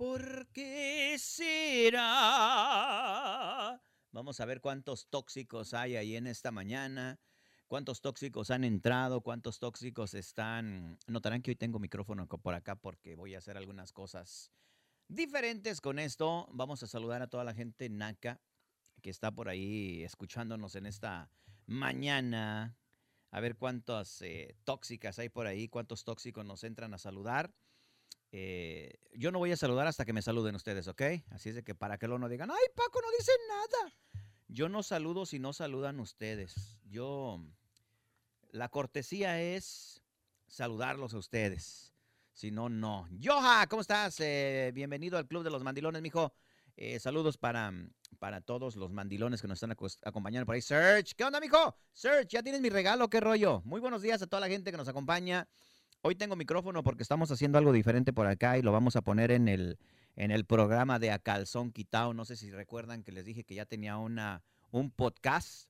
¿Por qué será? Vamos a ver cuántos tóxicos hay ahí en esta mañana. ¿Cuántos tóxicos han entrado? ¿Cuántos tóxicos están? Notarán que hoy tengo micrófono por acá porque voy a hacer algunas cosas diferentes con esto. Vamos a saludar a toda la gente NACA que está por ahí escuchándonos en esta mañana. A ver cuántas eh, tóxicas hay por ahí, cuántos tóxicos nos entran a saludar. Eh, yo no voy a saludar hasta que me saluden ustedes, ¿ok? Así es de que para que lo no digan, ay Paco, no dice nada. Yo no saludo si no saludan ustedes. Yo, la cortesía es saludarlos a ustedes. Si no, no. Joha, ¿cómo estás? Eh, bienvenido al Club de los Mandilones, mijo. Eh, saludos para, para todos los mandilones que nos están acompañando por ahí. Search, ¿qué onda, mijo? Search, ¿ya tienes mi regalo? ¿Qué rollo? Muy buenos días a toda la gente que nos acompaña. Hoy tengo micrófono porque estamos haciendo algo diferente por acá y lo vamos a poner en el, en el programa de A Calzón Quitao. No sé si recuerdan que les dije que ya tenía una, un podcast,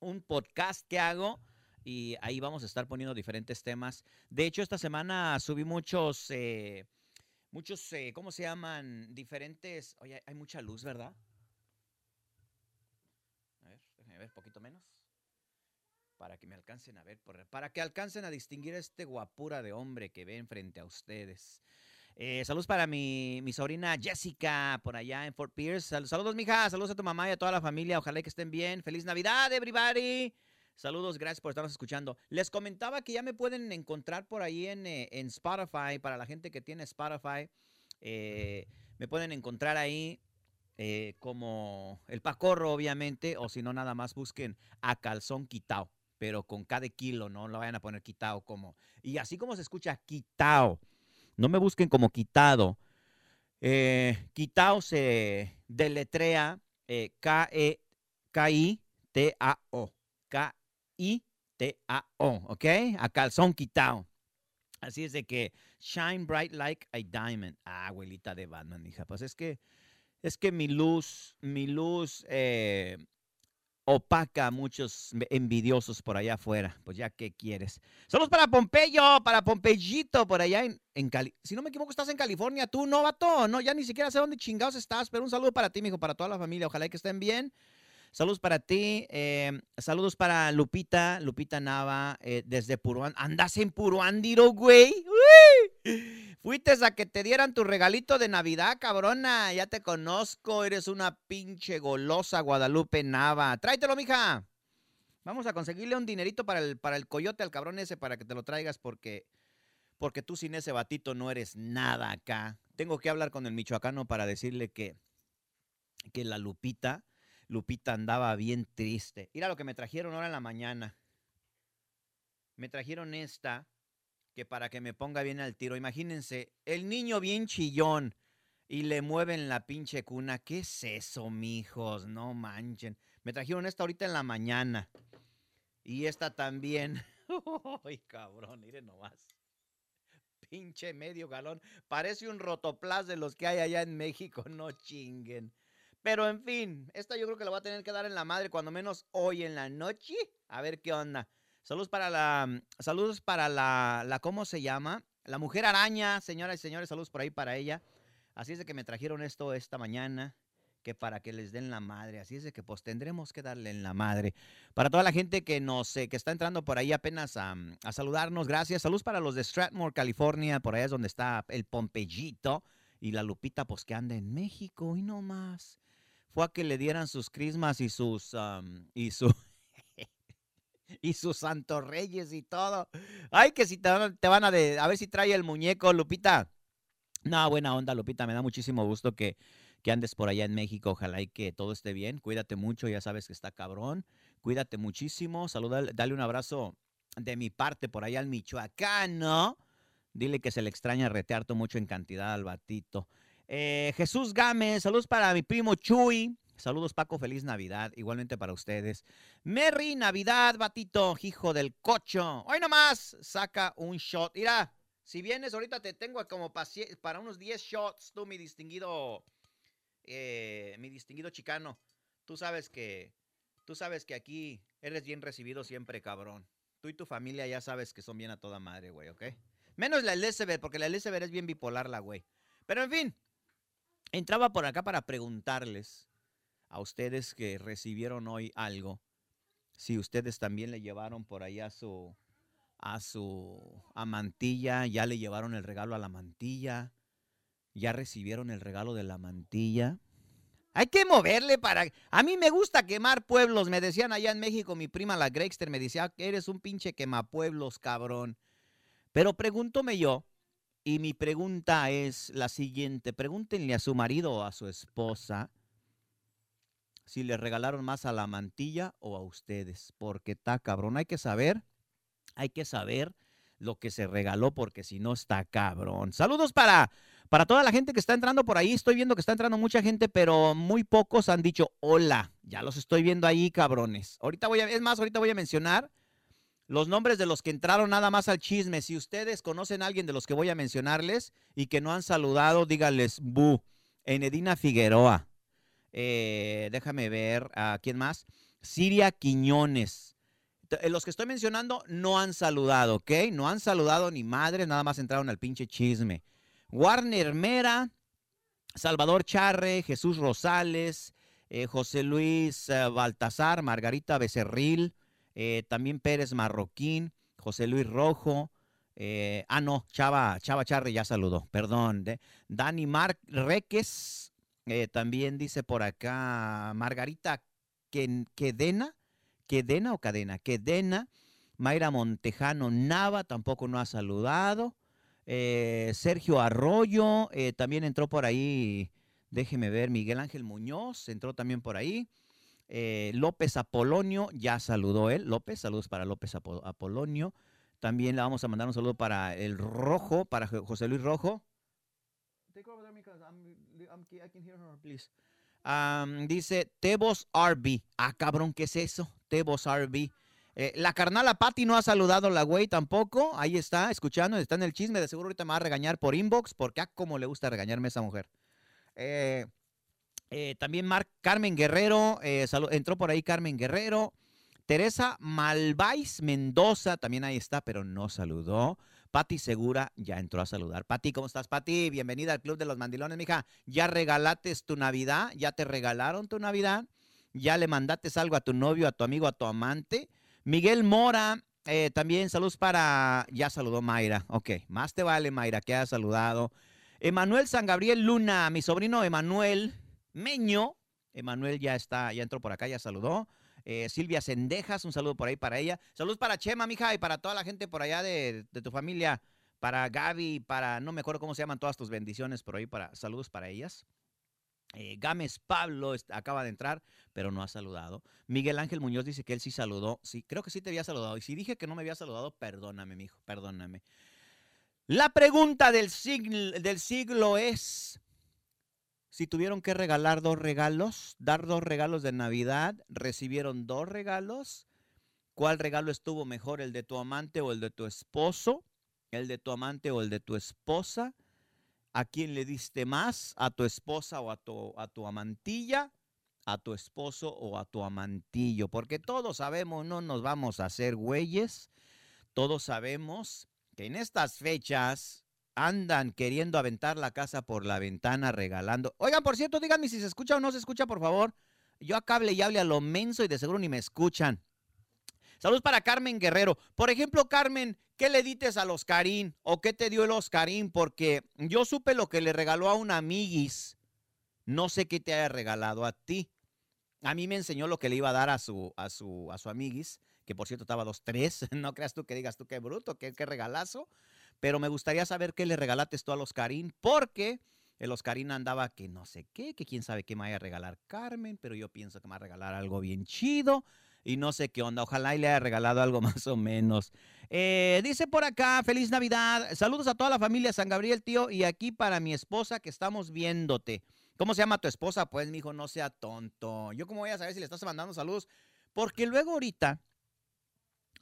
un podcast que hago y ahí vamos a estar poniendo diferentes temas. De hecho, esta semana subí muchos, eh, muchos, eh, ¿cómo se llaman? Diferentes, oye, hay mucha luz, ¿verdad? A ver, déjenme ver, poquito menos para que me alcancen a ver, para que alcancen a distinguir a este guapura de hombre que ven frente a ustedes. Eh, saludos para mi, sobrina Jessica por allá en Fort Pierce. saludos, mija. Saludos a tu mamá y a toda la familia. Ojalá que estén bien. Feliz Navidad, everybody. Saludos, gracias por estarnos escuchando. Les comentaba que ya me pueden encontrar por ahí en, eh, Spotify. Para la gente que tiene Spotify, eh, me pueden encontrar ahí como el Pacorro, obviamente. O si no, nada más busquen a Calzón Quitao pero con cada kilo, no lo vayan a poner quitado como. Y así como se escucha quitado, no me busquen como quitado. Eh, quitado se deletrea eh, K-I-T-A-O. K-I-T-A-O, ¿ok? A calzón quitado. Así es de que shine bright like a diamond. Ah, abuelita de Batman, hija. Pues es que, es que mi luz, mi luz eh, opaca muchos envidiosos por allá afuera. Pues ya, ¿qué quieres? Saludos para Pompeyo, para Pompeyito, por allá en, en Cali. Si no me equivoco, estás en California, tú, no, vato. No, ya ni siquiera sé dónde chingados estás, pero un saludo para ti, mijo, para toda la familia. Ojalá que estén bien. Saludos para ti. Eh, saludos para Lupita, Lupita Nava, eh, desde Puruán. ¿Andas en Puruándiro, güey? Fuiste a que te dieran tu regalito de Navidad, cabrona. Ya te conozco. Eres una pinche golosa Guadalupe Nava. Tráetelo, mija. Vamos a conseguirle un dinerito para el, para el coyote al cabrón ese para que te lo traigas porque, porque tú sin ese batito no eres nada acá. Tengo que hablar con el michoacano para decirle que, que la Lupita, Lupita andaba bien triste. Mira lo que me trajeron ahora en la mañana. Me trajeron esta que para que me ponga bien al tiro. Imagínense, el niño bien chillón y le mueven la pinche cuna. ¿Qué es eso, mijos? No manchen. Me trajeron esta ahorita en la mañana. Y esta también. Ay, cabrón, miren nomás. Pinche medio galón. Parece un rotoplas de los que hay allá en México. No chinguen. Pero en fin, esta yo creo que la voy a tener que dar en la madre cuando menos hoy en la noche. A ver qué onda. Saludos para la, mm, saludos para la, la, ¿cómo se llama? La mujer araña, señoras y señores, saludos por ahí para ella. Así es de que me trajeron esto esta mañana, que para que les den la madre. Así es de que pues tendremos que darle en la madre. Para toda la gente que nos, que está entrando por ahí apenas a, mm, a saludarnos, gracias. Saludos para los de Stratmore, California, por allá es donde está el Pompeyito y la Lupita, pues que anda en México y no más. Fue a que le dieran sus crismas y sus, y su y sus santos reyes y todo. Ay, que si te van, a, de, a ver si trae el muñeco, Lupita. No, buena onda, Lupita. Me da muchísimo gusto que, que andes por allá en México. Ojalá y que todo esté bien. Cuídate mucho, ya sabes que está cabrón. Cuídate muchísimo. Saluda, dale un abrazo de mi parte por allá al Michoacano. Dile que se le extraña retearto mucho en cantidad al batito. Eh, Jesús Gámez, saludos para mi primo Chuy. Saludos, Paco. Feliz Navidad. Igualmente para ustedes. Merry Navidad, batito, hijo del cocho. Hoy nomás saca un shot. Mira, si vienes, ahorita te tengo como para unos 10 shots, tú, mi distinguido, eh, mi distinguido chicano. Tú sabes que, tú sabes que aquí eres bien recibido siempre, cabrón. Tú y tu familia ya sabes que son bien a toda madre, güey, ¿ok? Menos la Elizabeth, porque la Elizabeth es bien bipolar, la güey. Pero en fin, entraba por acá para preguntarles a ustedes que recibieron hoy algo, si ustedes también le llevaron por ahí a su a su amantilla, ya le llevaron el regalo a la mantilla, ya recibieron el regalo de la mantilla. Hay que moverle para... A mí me gusta quemar pueblos, me decían allá en México, mi prima la Gregster me decía, eres un pinche quemapueblos, cabrón. Pero pregúntome yo, y mi pregunta es la siguiente, pregúntenle a su marido o a su esposa si le regalaron más a la mantilla o a ustedes, porque está cabrón, hay que saber, hay que saber lo que se regaló, porque si no está cabrón. Saludos para para toda la gente que está entrando por ahí, estoy viendo que está entrando mucha gente, pero muy pocos han dicho hola. Ya los estoy viendo ahí, cabrones. Ahorita voy a, es más, ahorita voy a mencionar los nombres de los que entraron nada más al chisme. Si ustedes conocen a alguien de los que voy a mencionarles y que no han saludado, díganles bu. Enedina Figueroa. Eh, déjame ver a quién más. Siria Quiñones. Eh, los que estoy mencionando no han saludado, ¿ok? No han saludado ni madres, nada más entraron al pinche chisme. Warner Mera, Salvador Charre, Jesús Rosales, eh, José Luis Baltasar, Margarita Becerril, también Pérez Marroquín, José Luis Rojo. ah, no, Chava, Chava Charre ya saludó, perdón. Dani Mar Reques, también dice por acá Margarita Quedena, Quedena o Cadena, Quedena. Mayra Montejano Nava tampoco no ha saludado. Eh, Sergio Arroyo eh, también entró por ahí. Déjeme ver, Miguel Ángel Muñoz entró también por ahí. Eh, López Apolonio, ya saludó él. López, saludos para López Apolonio. También le vamos a mandar un saludo para el Rojo, para José Luis Rojo. Dice Tebos RB. Ah, cabrón, ¿qué es eso? Tebos RB. Eh, la carnala Patty no ha saludado la güey tampoco. Ahí está, escuchando, está en el chisme. De seguro ahorita me va a regañar por inbox, porque ah, cómo le gusta regañarme a esa mujer. Eh, eh, también Mar Carmen Guerrero, entró por ahí Carmen Guerrero. Teresa Malváis Mendoza, también ahí está, pero no saludó. Pati Segura ya entró a saludar. Pati, ¿cómo estás, Pati? Bienvenida al Club de los Mandilones, mija. ¿Ya regalates tu Navidad? ¿Ya te regalaron tu Navidad? ¿Ya le mandaste algo a tu novio, a tu amigo, a tu amante? Miguel Mora, eh, también saludos para, ya saludó Mayra, ok, más te vale Mayra que ha saludado. Emanuel San Gabriel Luna, mi sobrino Emanuel Meño, Emanuel ya está, ya entró por acá, ya saludó. Eh, Silvia Sendejas, un saludo por ahí para ella. Saludos para Chema, mija, y para toda la gente por allá de, tu familia, para Gaby, para, no me acuerdo cómo se llaman todas tus bendiciones por ahí, para saludos para ellas. Eh, Gámez Pablo acaba de entrar, pero no ha saludado. Miguel Ángel Muñoz dice que él sí saludó. Sí, creo que sí te había saludado. Y si dije que no me había saludado, perdóname, mijo, perdóname. La pregunta del siglo es, si tuvieron que regalar dos regalos, dar dos regalos de Navidad, recibieron dos regalos, ¿cuál regalo estuvo mejor, el de tu amante o el de tu esposo? ¿El de tu amante o el de tu esposa? ¿A quién le diste más? ¿A tu esposa o a tu, a tu amantilla? ¿A tu esposo o a tu amantillo? Porque todos sabemos, no nos vamos a hacer güeyes. Todos sabemos que en estas fechas andan queriendo aventar la casa por la ventana regalando. Oigan, por cierto, díganme si se escucha o no se escucha, por favor. Yo acá hable y hable a lo menso y de seguro ni me escuchan. Saludos para Carmen Guerrero. Por ejemplo, Carmen, ¿qué le dices al Oscarín? ¿O qué te dio el Oscarín? Porque yo supe lo que le regaló a un amiguis. No sé qué te haya regalado a ti. A mí me enseñó lo que le iba a dar a su, a su, a su amiguis, que por cierto estaba dos, tres. No creas tú que digas tú qué bruto, qué, qué regalazo. Pero me gustaría saber qué le regalaste tú al Oscarín, porque el Oscarín andaba que no sé qué, que quién sabe qué me vaya a regalar Carmen, pero yo pienso que me va a regalar algo bien chido y no sé qué onda. Ojalá y le haya regalado algo más o menos. Eh, dice por acá, feliz Navidad. Saludos a toda la familia San Gabriel, tío. Y aquí para mi esposa que estamos viéndote. ¿Cómo se llama tu esposa? Pues, mi hijo, no sea tonto. Yo cómo voy a saber si le estás mandando saludos. Porque luego ahorita,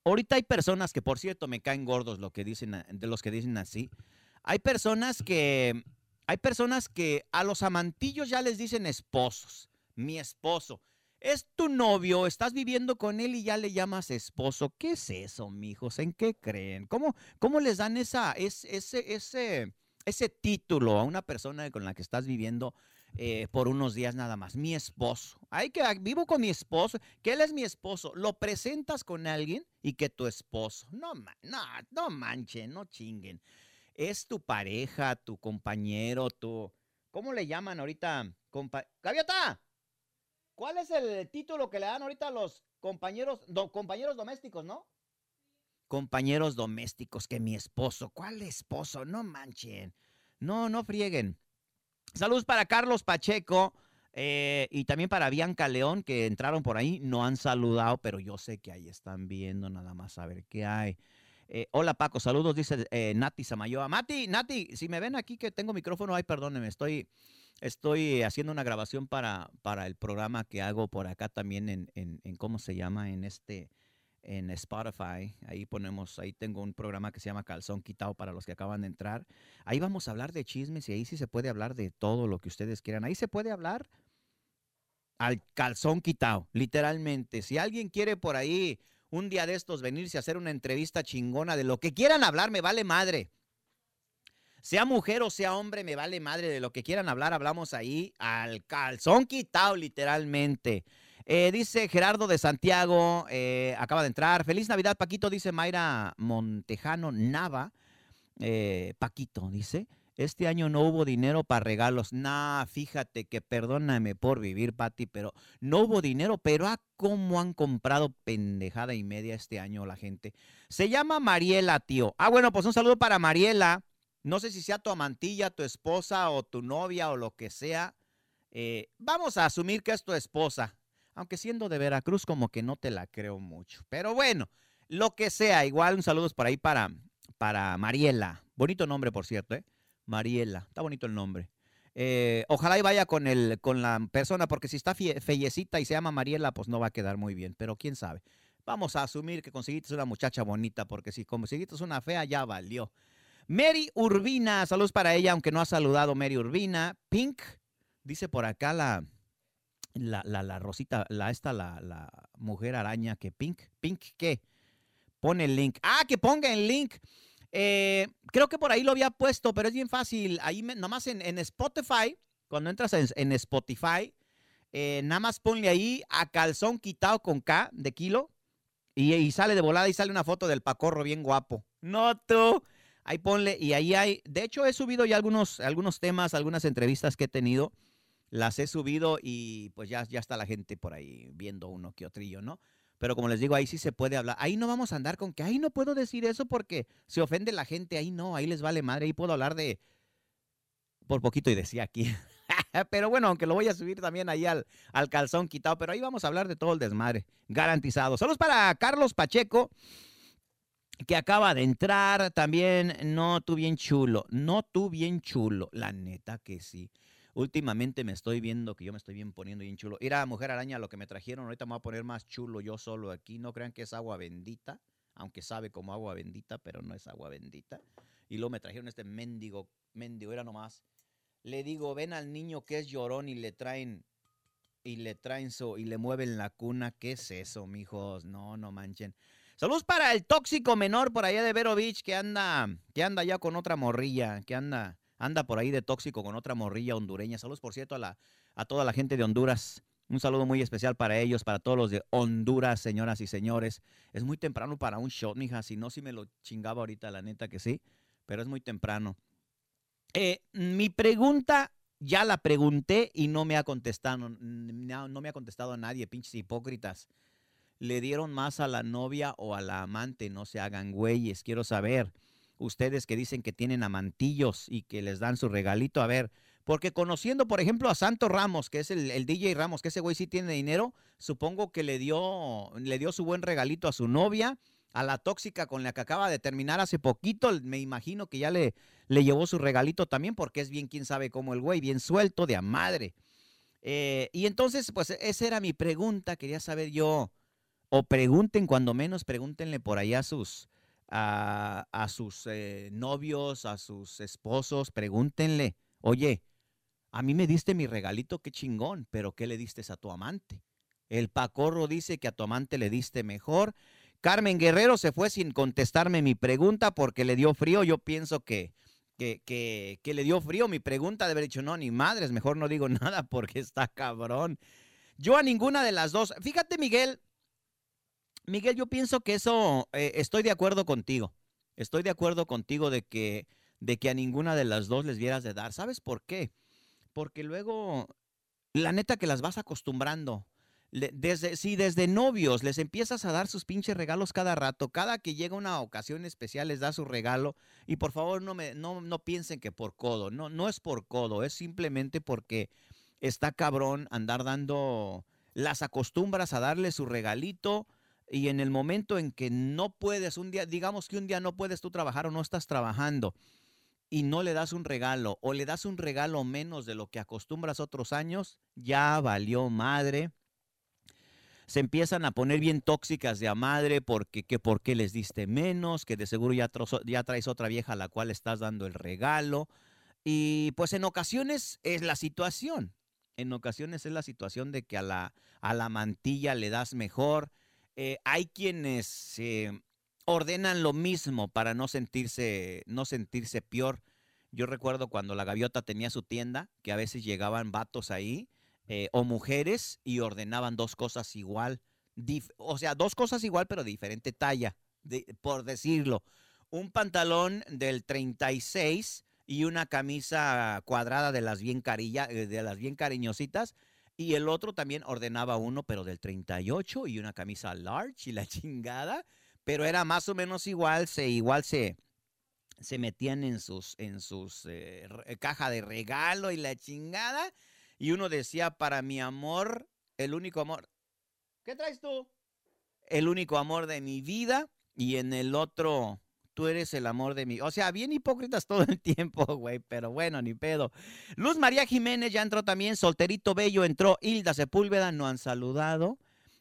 ahorita hay personas que, por cierto, me caen gordos lo que dicen, de los que dicen así. Hay personas que, hay personas que a los amantillos ya les dicen esposos. Mi esposo es tu novio, estás viviendo con él y ya le llamas esposo. ¿Qué es eso, mijos? ¿En qué creen? ¿Cómo, cómo les dan esa, ese, ese, ese título a una persona con la que estás viviendo eh, por unos días nada más. Mi esposo. Hay que vivo con mi esposo, que él es mi esposo. Lo presentas con alguien y que tu esposo. No, no, no manchen, no chinguen. Es tu pareja, tu compañero, tu. ¿Cómo le llaman ahorita? Compa ¡Gaviota! ¿Cuál es el título que le dan ahorita a los compañeros, compañeros domésticos, no? Compañeros domésticos, que mi esposo. ¿Cuál esposo? No manchen. No, no frieguen. Saludos para Carlos Pacheco eh, y también para Bianca León, que entraron por ahí. No han saludado, pero yo sé que ahí están viendo nada más a ver qué hay. Eh, hola Paco, saludos, dice eh, Nati Samayoa. Mati, Nati, si me ven aquí que tengo micrófono, ay, perdónenme, estoy, estoy haciendo una grabación para, para el programa que hago por acá también en, en, en ¿cómo se llama? En este, en Spotify. Ahí ponemos, ahí tengo un programa que se llama Calzón Quitado para los que acaban de entrar. Ahí vamos a hablar de chismes y ahí sí se puede hablar de todo lo que ustedes quieran. Ahí se puede hablar al calzón quitado, literalmente. Si alguien quiere por ahí un día de estos venirse a hacer una entrevista chingona de lo que quieran hablar, me vale madre. Sea mujer o sea hombre, me vale madre de lo que quieran hablar, hablamos ahí al calzón quitado, literalmente. Eh, dice Gerardo de Santiago, eh, acaba de entrar. Feliz Navidad, Paquito, dice Mayra Montejano Nava. Eh, Paquito, dice. Este año no hubo dinero para regalos. Nah, fíjate que perdóname por vivir, Pati, pero no hubo dinero, pero a cómo han comprado pendejada y media este año la gente. Se llama Mariela, tío. Ah, bueno, pues un saludo para Mariela. No sé si sea tu amantilla, tu esposa o tu novia o lo que sea. vamos a asumir que es tu esposa aunque siendo de Veracruz como que no te la creo mucho. Pero bueno, lo que sea, igual un saludo por ahí para, para Mariela. Bonito nombre, por cierto, ¿eh? Mariela, está bonito el nombre. Eh, ojalá y vaya con, el, con la persona, porque si está fellecita y se llama Mariela, pues no va a quedar muy bien, pero quién sabe. Vamos a asumir que conseguiste una muchacha bonita, porque si conseguiste una fea, ya valió. Mary Urbina, saludos para ella, aunque no ha saludado Mary Urbina. Pink, dice por acá la, la, la, la Rosita, la esta, la, la mujer araña que Pink, Pink, ¿qué? Pone el link. Ah, que ponga el link. Eh, creo que por ahí lo había puesto, pero es bien fácil. Ahí nomás en, en, Spotify, cuando entras en, Spotify, eh, nada más ponle ahí a calzón quitado con K de kilo y, y, sale de volada y sale una foto del pacorro bien guapo. No tú. Ahí ponle y ahí hay. De hecho, he subido ya algunos, algunos temas, algunas entrevistas que he tenido las he subido y pues ya, ya está la gente por ahí viendo uno que otrillo, ¿no? Pero como les digo, ahí sí se puede hablar. Ahí no vamos a andar con que, ahí no puedo decir eso porque se ofende la gente. Ahí no, ahí les vale madre. Ahí puedo hablar de, por poquito y decía aquí. pero bueno, aunque lo voy a subir también ahí al, al calzón quitado, pero ahí vamos a hablar de todo el desmadre, garantizado. Saludos para Carlos Pacheco, que acaba de entrar también. No, tú bien chulo, no tú bien chulo, la neta que sí. Últimamente me estoy viendo que yo me estoy bien poniendo bien chulo. Ir a Mujer Araña, lo que me trajeron, ahorita me voy a poner más chulo yo solo aquí. No crean que es agua bendita, aunque sabe como agua bendita, pero no es agua bendita. Y luego me trajeron este mendigo, mendigo, era nomás. Le digo, ven al niño que es llorón y le traen, y le traen so, y le mueven la cuna. ¿Qué es eso, mijos? No, no manchen. Saludos para el tóxico menor por allá de Vero que anda, que anda ya con otra morrilla, que anda anda por ahí de tóxico con otra morrilla hondureña. Saludos, por cierto, a, la, a toda la gente de Honduras. Un saludo muy especial para ellos, para todos los de Honduras, señoras y señores. Es muy temprano para un shot, mija. Si no, si me lo chingaba ahorita, la neta que sí. Pero es muy temprano. Eh, mi pregunta ya la pregunté y no me ha contestado. No, no me ha contestado a nadie, pinches hipócritas. ¿Le dieron más a la novia o a la amante? No se hagan güeyes. Quiero saber ustedes que dicen que tienen amantillos y que les dan su regalito, a ver, porque conociendo, por ejemplo, a Santo Ramos, que es el, DJ Ramos, que ese güey sí tiene dinero, supongo que le dio, le dio su buen regalito a su novia, a la tóxica con la que acaba de terminar hace poquito, me imagino que ya le, le llevó su regalito también, porque es bien, quién sabe cómo el güey, bien suelto de a madre. Eh, y entonces, pues esa era mi pregunta, quería saber yo, o pregunten, cuando menos, pregúntenle por allá a sus, a, sus eh, novios, a sus esposos, pregúntenle, oye, a mí me diste mi regalito, qué chingón, pero ¿qué le diste a tu amante? El Pacorro dice que a tu amante le diste mejor. Carmen Guerrero se fue sin contestarme mi pregunta porque le dio frío. Yo pienso que, que, que, que, le dio frío. Mi pregunta de haber dicho, no, ni madres, mejor no digo nada porque está cabrón. Yo a ninguna de las dos. Fíjate, Miguel. Miguel, yo pienso que eso, eh, estoy de acuerdo contigo. Estoy de acuerdo contigo de que, de que a ninguna de las dos les vieras de dar. ¿Sabes por qué? Porque luego, la neta que las vas acostumbrando. Desde, si desde novios les empiezas a dar sus pinches regalos cada rato, cada que llega una ocasión especial les da su regalo y por favor no, me, no, no piensen que por codo, no, no es por codo, es simplemente porque está cabrón andar dando, las acostumbras a darle su regalito y en el momento en que no puedes, un día, digamos que un día no puedes tú trabajar o no estás trabajando y no le das un regalo o le das un regalo menos de lo que acostumbras otros años, ya valió madre. Se empiezan a poner bien tóxicas de a madre porque que por qué les diste menos, que de seguro ya, ya traes otra vieja a la cual estás dando el regalo. Y pues en ocasiones es la situación en ocasiones es la situación de que a la, a la mantilla le das mejor. Eh, hay quienes ordenan lo mismo para no sentirse, no sentirse peor. Yo recuerdo cuando la gaviota tenía su tienda, que a veces llegaban vatos ahí eh, o mujeres y ordenaban dos cosas igual. o sea, dos cosas igual, pero de diferente talla, por decirlo. Un pantalón del 36 y una camisa cuadrada de las bien carilla, eh, de las bien cariñositas. Y el otro también ordenaba uno, pero del 38 y una camisa large y la chingada. Pero era más o menos igual, se, igual se, se metían en sus, en sus eh, eh, caja de regalo y la chingada. Y uno decía, para mi amor, el único amor. ¿Qué traes tú? El único amor de mi vida. Y en el otro, tú eres el amor de mí. O sea, bien hipócritas todo el tiempo, güey, pero bueno, ni pedo. Luz María Jiménez ya entró también, Solterito Bello entró, Hilda Sepúlveda no han saludado.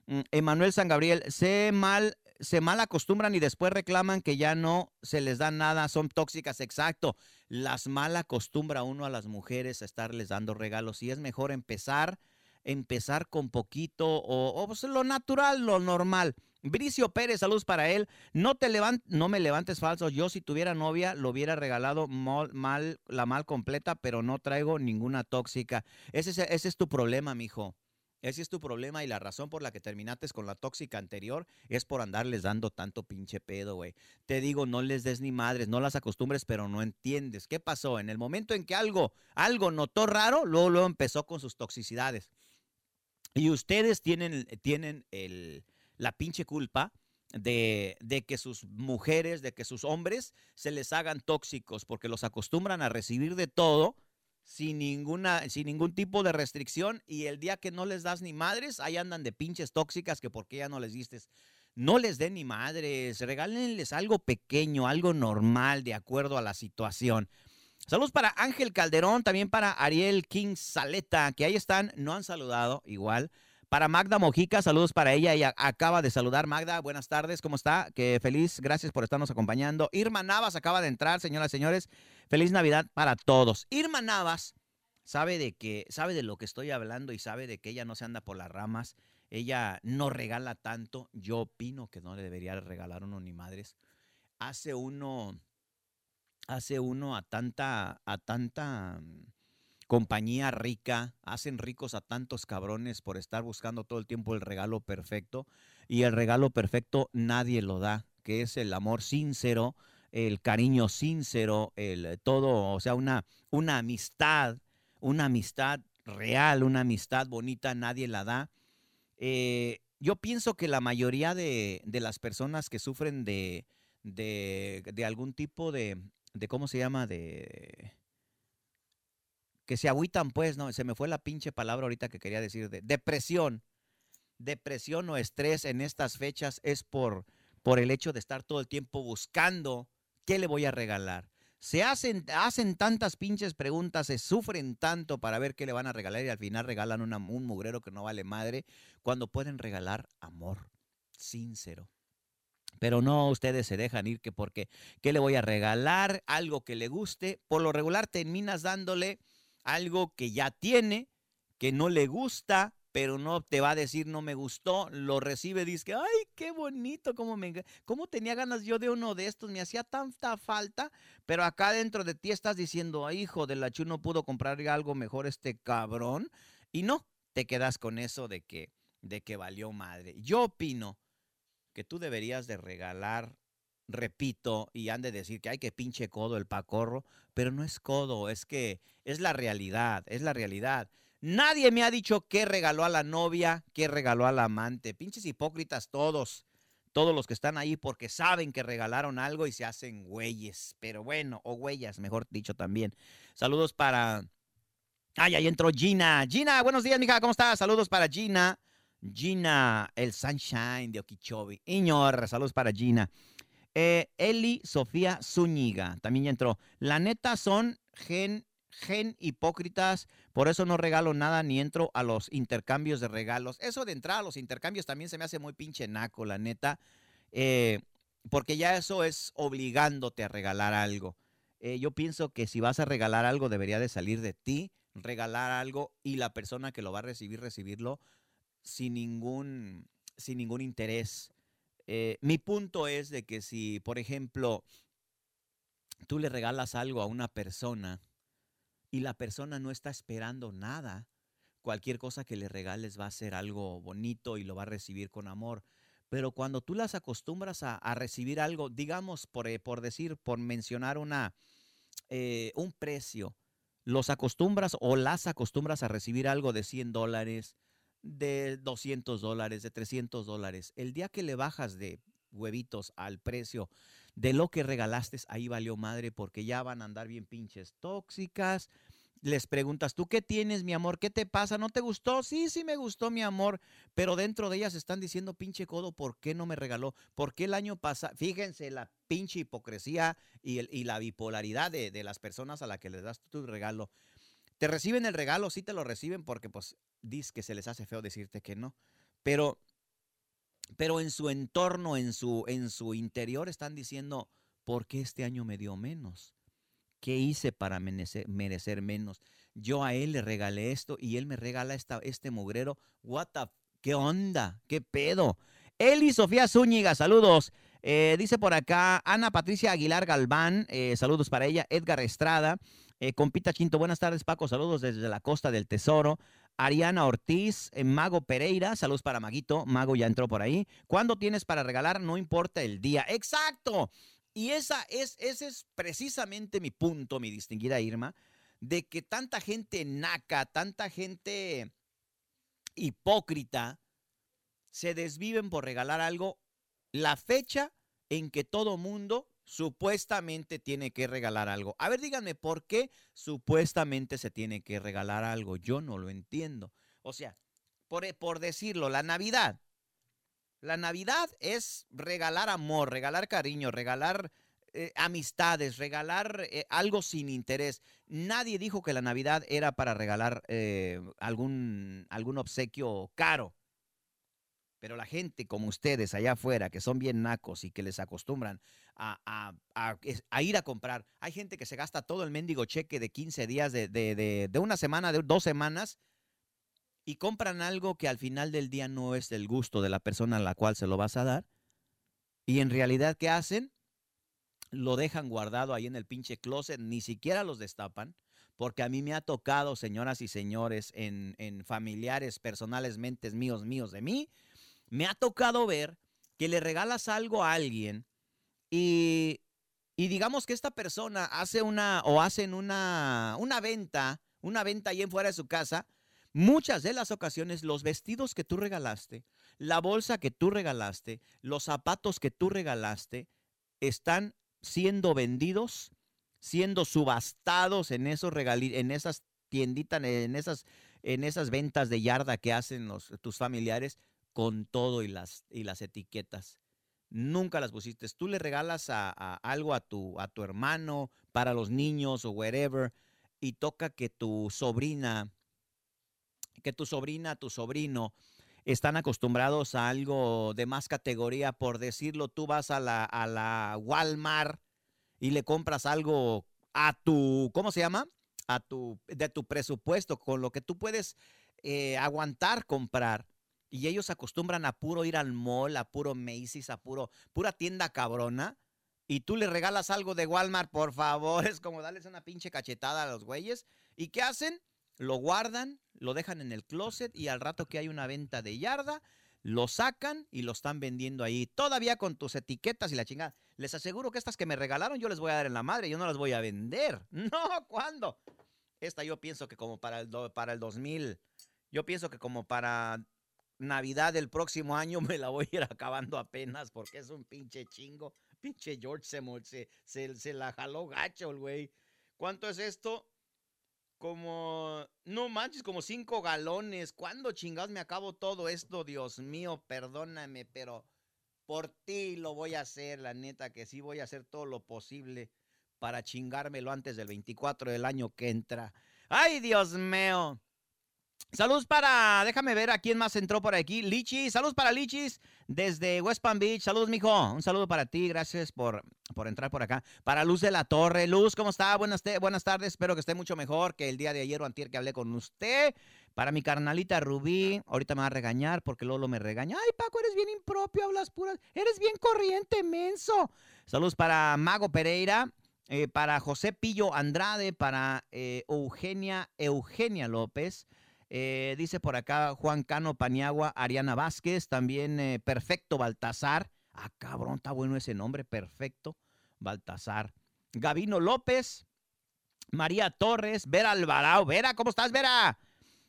Mm, Emanuel San Gabriel, se mal, se mal acostumbran y después reclaman que ya no se les da nada, son tóxicas, exacto. Las mal acostumbra uno a las mujeres a estarles dando regalos y es mejor empezar, empezar con poquito o, pues, lo natural, lo normal. Bricio Pérez, saludos para él. No te levant, no me levantes falso. Yo si tuviera novia lo hubiera regalado mal, la mal completa, pero no traigo ninguna tóxica. Ese es, ese es tu problema, mijo. Ese es tu problema y la razón por la que terminaste con la tóxica anterior es por andarles dando tanto pinche pedo, güey. Te digo, no les des ni madres, no las acostumbres, pero no entiendes. ¿Qué pasó? En el momento en que algo, algo notó raro, luego, luego empezó con sus toxicidades. Y ustedes tienen, tienen el, la pinche culpa de, que sus mujeres, de que sus hombres se les hagan tóxicos, porque los acostumbran a recibir de todo sin, ninguna, sin ningún tipo de restricción y el día que no les das ni madres, ahí andan de pinches tóxicas que porque ya no les diste. No les den ni madres, regálenles algo pequeño, algo normal, de acuerdo a la situación. Saludos para Ángel Calderón, también para Ariel King Saleta, que ahí están, no han saludado igual. Para Magda Mojica, saludos para ella. Ella acaba de saludar. Magda, buenas tardes, ¿cómo está? Que feliz, gracias por estarnos acompañando. Irma Navas acaba de entrar, señoras y señores. Feliz Navidad para todos. Irma Navas sabe de que, sabe de lo que estoy hablando y sabe de que ella no se anda por las ramas. Ella no regala tanto. Yo opino que no le debería regalar uno ni madres. Hace uno, hace uno a tanta, a tanta compañía rica, hacen ricos a tantos cabrones por estar buscando todo el tiempo el regalo perfecto y el regalo perfecto nadie lo da, que es el amor sincero, el cariño sincero, el todo, o sea, una, una amistad, una amistad real, una amistad bonita, nadie la da. Eh, yo pienso que la mayoría de, las personas que sufren de, de, de algún tipo de, de, ¿cómo se llama? De que se agüitan, pues, no, se me fue la pinche palabra ahorita que quería decir, de depresión. Depresión o estrés en estas fechas es por, por el hecho de estar todo el tiempo buscando qué le voy a regalar. Se hacen, hacen tantas pinches preguntas, se sufren tanto para ver qué le van a regalar y al final regalan un mugrero que no vale madre, cuando pueden regalar amor sincero. Pero no, ustedes se dejan ir que porque, ¿qué le voy a regalar? Algo que le guste. Por lo regular terminas dándole algo que ya tiene, que no le gusta pero no te va a decir no me gustó, lo recibe, dice, ay, qué bonito, cómo, me, cómo tenía ganas yo de uno de estos, me hacía tanta falta, pero acá dentro de ti estás diciendo, ay, hijo de la chu, no pudo comprar algo mejor este cabrón, y no, te quedas con eso de que, de que valió madre. Yo opino que tú deberías de regalar repito, y han de decir que hay que pinche codo el pacorro, pero no es codo, es que es la realidad, es la realidad. Nadie me ha dicho qué regaló a la novia, qué regaló al amante. Pinches hipócritas todos, todos los que están ahí porque saben que regalaron algo y se hacen güeyes. Pero bueno, o huellas, mejor dicho también. Saludos para... Ay, ahí entró Gina. Gina, buenos días, mija, ¿cómo estás? Saludos para Gina. Gina, el Sunshine de Okeechobee. Iñor, saludos para Gina. Eh, Eli Sofía Zúñiga, también entró. La neta son gen, gen hipócritas, por eso no regalo nada ni entro a los intercambios de regalos. Eso de entrar a los intercambios también se me hace muy pinche naco, la neta, eh, porque ya eso es obligándote a regalar algo. Eh, yo pienso que si vas a regalar algo debería de salir de ti, regalar algo y la persona que lo va a recibir, recibirlo sin ningún, sin ningún interés. Eh, mi punto es de que si, por ejemplo, tú le regalas algo a una persona y la persona no está esperando nada, cualquier cosa que le regales va a ser algo bonito y lo va a recibir con amor. Pero cuando tú las acostumbras a, recibir algo, digamos, por, eh, por, decir, por mencionar una, eh, un precio, los acostumbras o las acostumbras a recibir algo de 100 dólares, de 200 dólares, de 300 dólares. El día que le bajas de huevitos al precio de lo que regalaste, ahí valió madre porque ya van a andar bien pinches tóxicas. Les preguntas, ¿tú qué tienes, mi amor? ¿Qué te pasa? ¿No te gustó? Sí, sí me gustó, mi amor. Pero dentro de ellas están diciendo, pinche codo, ¿por qué no me regaló? ¿Por qué el año pasado? Fíjense la pinche hipocresía y, el, y la bipolaridad de, de, las personas a las que les das tu regalo. Te reciben el regalo, sí te lo reciben porque pues dice que se les hace feo decirte que no, pero, pero en su entorno, en su, en su interior están diciendo, ¿por qué este año me dio menos? ¿Qué hice para merecer, merecer menos? Yo a él le regalé esto y él me regala esta, este mugrero. What the, ¿Qué onda? ¿Qué pedo? Eli Sofía Zúñiga, saludos. Eh, dice por acá Ana Patricia Aguilar Galván, eh, saludos para ella. Edgar Estrada, eh, compita Quinto, buenas tardes Paco, saludos desde la costa del Tesoro. Ariana Ortiz, eh, Mago Pereira, saludos para Maguito, Mago ya entró por ahí. ¿Cuándo tienes para regalar? No importa el día. Exacto. Y esa es, ese es precisamente mi punto, mi distinguida Irma, de que tanta gente naca, tanta gente hipócrita, se desviven por regalar algo la fecha en que todo mundo supuestamente tiene que regalar algo. A ver, díganme, ¿por qué supuestamente se tiene que regalar algo? Yo no lo entiendo. O sea, por, eh, por decirlo, la Navidad. La Navidad es regalar amor, regalar cariño, regalar eh, amistades, regalar eh, algo sin interés. Nadie dijo que la Navidad era para regalar algún, algún obsequio caro. Pero la gente como ustedes allá afuera, que son bien nacos y que les acostumbran a, ir a comprar, hay gente que se gasta todo el mendigo cheque de 15 días, de, una semana, de dos semanas, y compran algo que al final del día no es del gusto de la persona a la cual se lo vas a dar. Y en realidad, ¿qué hacen? Lo dejan guardado ahí en el pinche closet, ni siquiera los destapan porque a mí me ha tocado, señoras y señores, en, en, familiares personales, mentes míos, míos de mí, me ha tocado ver que le regalas algo a alguien y, digamos que esta persona hace una o hacen una, una venta, una venta ahí en fuera de su casa. Muchas de las ocasiones los vestidos que tú regalaste, la bolsa que tú regalaste, los zapatos que tú regalaste, están siendo vendidos, siendo subastados en esos en esas tienditas, en esas, en esas ventas de yarda que hacen tus familiares con todo y las, y las etiquetas. Nunca las pusiste. Tú le regalas a, algo a tu, a tu hermano, para los niños o wherever, y toca que tu sobrina, que tu sobrina, tu sobrino, están acostumbrados a algo de más categoría. Por decirlo, tú vas a la, a la Walmart y le compras algo a tu, ¿cómo se llama? a tu, de tu presupuesto, con lo que tú puedes eh, aguantar comprar. Y ellos acostumbran a puro ir al mall, a puro Macy's, a puro, pura tienda cabrona. Y tú le regalas algo de Walmart, por favor. Es como darles una pinche cachetada a los güeyes. ¿Y qué hacen? Lo guardan, lo dejan en el closet y al rato que hay una venta de yarda, lo sacan y lo están vendiendo ahí. Todavía con tus etiquetas y la chingada. Les aseguro que estas que me regalaron yo les voy a dar en la madre. Yo no las voy a vender. No, ¿cuándo? Esta yo pienso que como para el, para el 2000 yo pienso que como para Navidad del próximo año me la voy a ir acabando apenas porque es un pinche chingo. Pinche George se, se, se, la jaló gacho el güey. ¿Cuánto es esto? Como, no manches, como cinco galones. ¿Cuándo chingados me acabo todo esto? Dios mío, perdóname, pero por ti lo voy a hacer, la neta, que sí voy a hacer todo lo posible para chingármelo antes del 24 del año que entra. ¡Ay, Dios mío! Saludos para, déjame ver a quién más entró por aquí. Lichis, saludos para Lichis desde West Palm Beach. Saludos, mijo. Un saludo para ti. Gracias por, por entrar por acá. Para Luz de la Torre. Luz, ¿cómo está? Buenas, buenas tardes. Espero que esté mucho mejor que el día de ayer o antier que hablé con usted. Para mi carnalita Rubí, ahorita me va a regañar porque Lolo me regaña. Ay, Paco, eres bien impropio, hablas puras. Eres bien corriente, menso. Saludos para Mago Pereira. Eh, para José Pillo Andrade, para eh, Eugenia, Eugenia López, eh, dice por acá Juan Cano Paniagua, Ariana Vázquez, también eh, Perfecto Baltasar. Ah, cabrón, está bueno ese nombre, Perfecto Baltasar. Gavino López, María Torres, Vera Alvarado. Vera, ¿cómo estás, Vera?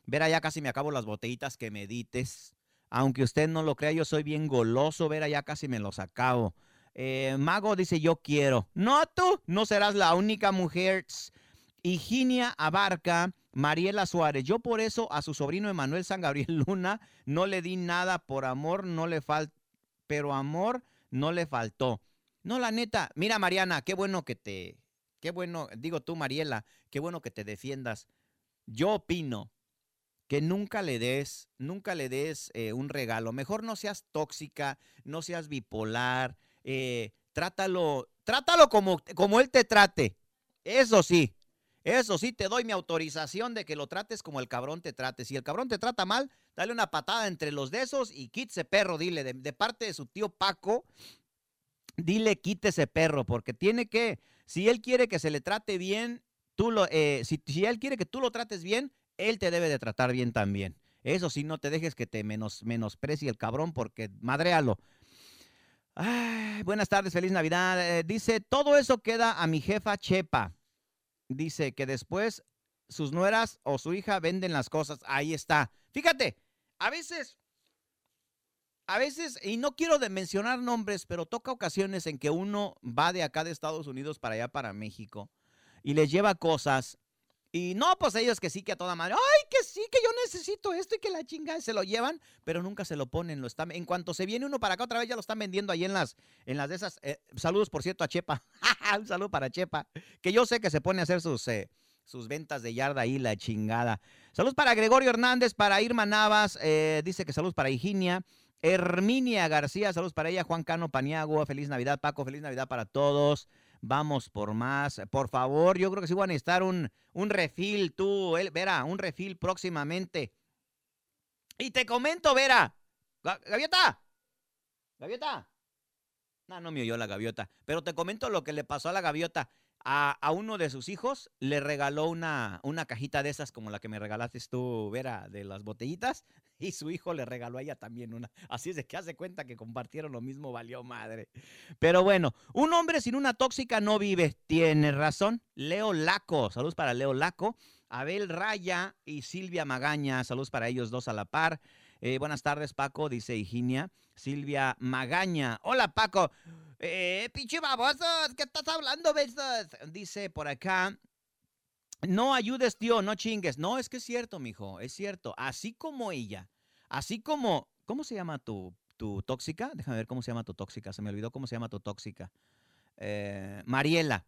Vera, ya casi me acabo las botellitas que me dites. Aunque usted no lo crea, yo soy bien goloso, Vera, ya casi me los acabo. Eh, Mago dice, yo quiero. No, tú no serás la única mujer. Higinia Abarca Mariela Suárez, yo por eso a su sobrino Emanuel San Gabriel Luna no le di nada por amor, no le faltó, pero amor no le faltó. No, la neta, mira Mariana, qué bueno que te, qué bueno, digo tú Mariela, qué bueno que te defiendas. Yo opino que nunca le des, nunca le des eh, un regalo. Mejor no seas tóxica, no seas bipolar, eh, trátalo, trátalo como, como él te trate. Eso sí, eso sí, te doy mi autorización de que lo trates como el cabrón te trate. Si el cabrón te trata mal, dale una patada entre los de esos y quítese perro, dile, de, parte de su tío Paco, dile quítese perro, porque tiene que, si él quiere que se le trate bien, tú lo, eh, si, él quiere que tú lo trates bien, él te debe de tratar bien también. Eso sí, no te dejes que te menos, menosprecie el cabrón, porque madréalo. buenas tardes, feliz Navidad. Eh, dice, todo eso queda a mi jefa Chepa dice que después sus nueras o su hija venden las cosas. Ahí está. Fíjate, a veces, a veces, y no quiero de mencionar nombres, pero toca ocasiones en que uno va de acá de Estados Unidos para allá, para México, y les lleva cosas. Y no, pues ellos que sí, que a toda madre, ay, que sí, que yo necesito esto y que la chingada se lo llevan, pero nunca se lo ponen. Lo están, en cuanto se viene uno para acá otra vez, ya lo están vendiendo ahí en las, en las de esas. Eh, saludos, por cierto, a Chepa. Un saludo para Chepa, que yo sé que se pone a hacer sus, eh, sus ventas de yarda ahí, la chingada. Saludos para Gregorio Hernández, para Irma Navas, eh, dice que saludos para Higinia. Herminia García, saludos para ella. Juan Cano Paniagua, feliz Navidad, Paco, feliz Navidad para todos. Vamos por más. Por favor, yo creo que sí van a necesitar un, un refil, tú, él, Vera, un refil próximamente. Y te comento, Vera. Gaviota. Gaviota. No, no me oyó la gaviota. Pero te comento lo que le pasó a la gaviota a, uno de sus hijos le regaló una, una cajita de esas como la que me regalaste tú, Vera, de las botellitas, y su hijo le regaló a ella también una. Así es de que hace cuenta que compartieron lo mismo, valió madre. Pero bueno, un hombre sin una tóxica no vive. Tiene razón. Leo Laco, saludos para Leo Laco. Abel Raya y Silvia Magaña, saludos para ellos dos a la par. Eh, buenas tardes, Paco, dice Higinia. Silvia Magaña. Hola, Paco. Eh, pinche baboso, ¿qué estás hablando, besos? Dice por acá. No ayudes, tío, no chingues. No, es que es cierto, mijo, es cierto. Así como ella, así como, ¿cómo se llama tu, tu tóxica? Déjame ver cómo se llama tu tóxica. Se me olvidó cómo se llama tu tóxica. Eh, Mariela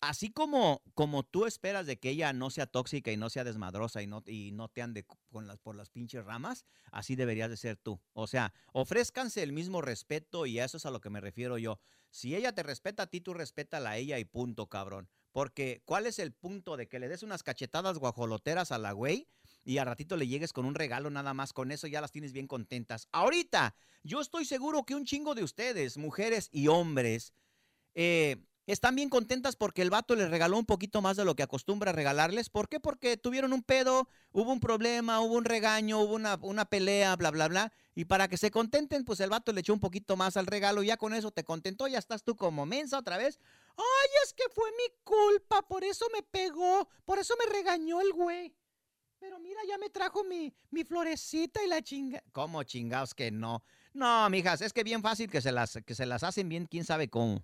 así como, como tú esperas de que ella no sea tóxica y no sea desmadrosa y no, y no te ande con las, por las pinches ramas, así deberías de ser tú. O sea, ofrézcanse el mismo respeto y a eso es a lo que me refiero yo. Si ella te respeta a ti, tú respétala a ella y punto, cabrón. Porque, ¿cuál es el punto de que le des unas cachetadas guajoloteras a la güey y a ratito le llegues con un regalo nada más? Con eso ya las tienes bien contentas. Ahorita, yo estoy seguro que un chingo de ustedes, mujeres y hombres, eh, están bien contentas porque el vato les regaló un poquito más de lo que acostumbra regalarles. ¿Por qué? Porque tuvieron un pedo, hubo un problema, hubo un regaño, hubo una, una, pelea, bla, bla, bla. Y para que se contenten, pues el vato le echó un poquito más al regalo. Y ya con eso te contentó, ya estás tú como mensa otra vez. Ay, es que fue mi culpa, por eso me pegó, por eso me regañó el güey. Pero mira, ya me trajo mi, mi florecita y la chinga. ¿Cómo chingados que no? No, mijas, es que bien fácil que se las, que se las hacen bien, quién sabe cómo.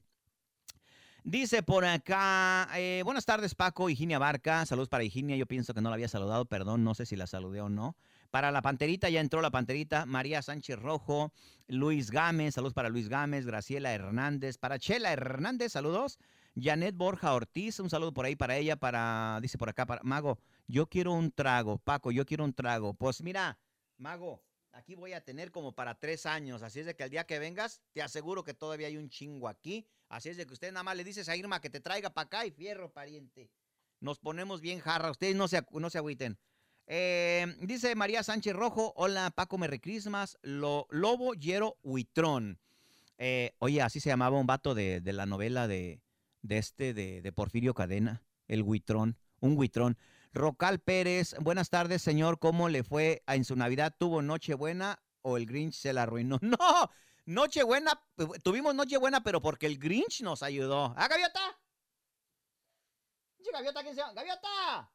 Dice por acá, eh, buenas tardes Paco, Higinia Barca, saludos para Higinia, yo pienso que no la había saludado, perdón, no sé si la saludé o no. Para la Panterita, ya entró la Panterita, María Sánchez Rojo, Luis Gámez, saludos para Luis Gámez, Graciela Hernández, para Chela Hernández, saludos. Janet Borja Ortiz, un saludo por ahí para ella, para, dice por acá, para Mago, yo quiero un trago, Paco, yo quiero un trago. Pues mira, Mago, aquí voy a tener como para tres años, así es de que el día que vengas, te aseguro que todavía hay un chingo aquí Así es de que usted nada más le dices a Irma que te traiga para acá y fierro, pariente. Nos ponemos bien jarra. Ustedes no se, no se agüiten. Eh, dice María Sánchez Rojo, hola Paco Merry Christmas, Lo, Lobo Yero Huitrón. Eh, oye, así se llamaba un vato de, la novela de, de este, de, de, Porfirio Cadena, el Huitrón, un Huitrón. Rocal Pérez, buenas tardes señor, ¿cómo le fue en su Navidad? ¿Tuvo Nochebuena o el Grinch se la arruinó? No, Nochebuena, tuvimos Nochebuena, pero porque el Grinch nos ayudó. ¿Ah, Gaviota? Gaviota, ¿quién se llama? ¡Gaviota!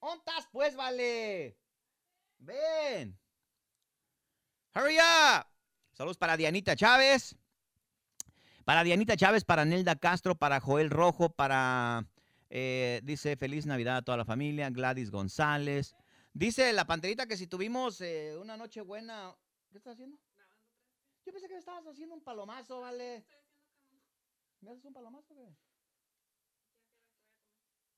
¿Ontas, pues, vale? Ven. Hurry up. Saludos para Dianita Chávez. Para Dianita Chávez, para Nelda Castro, para Joel Rojo, para, eh, dice, feliz Navidad a toda la familia, Gladys González. Dice la panterita que si tuvimos eh, una noche buena, ¿qué está haciendo? Yo pensé que me estabas haciendo un palomazo, ¿vale? ¿Me haces un palomazo qué?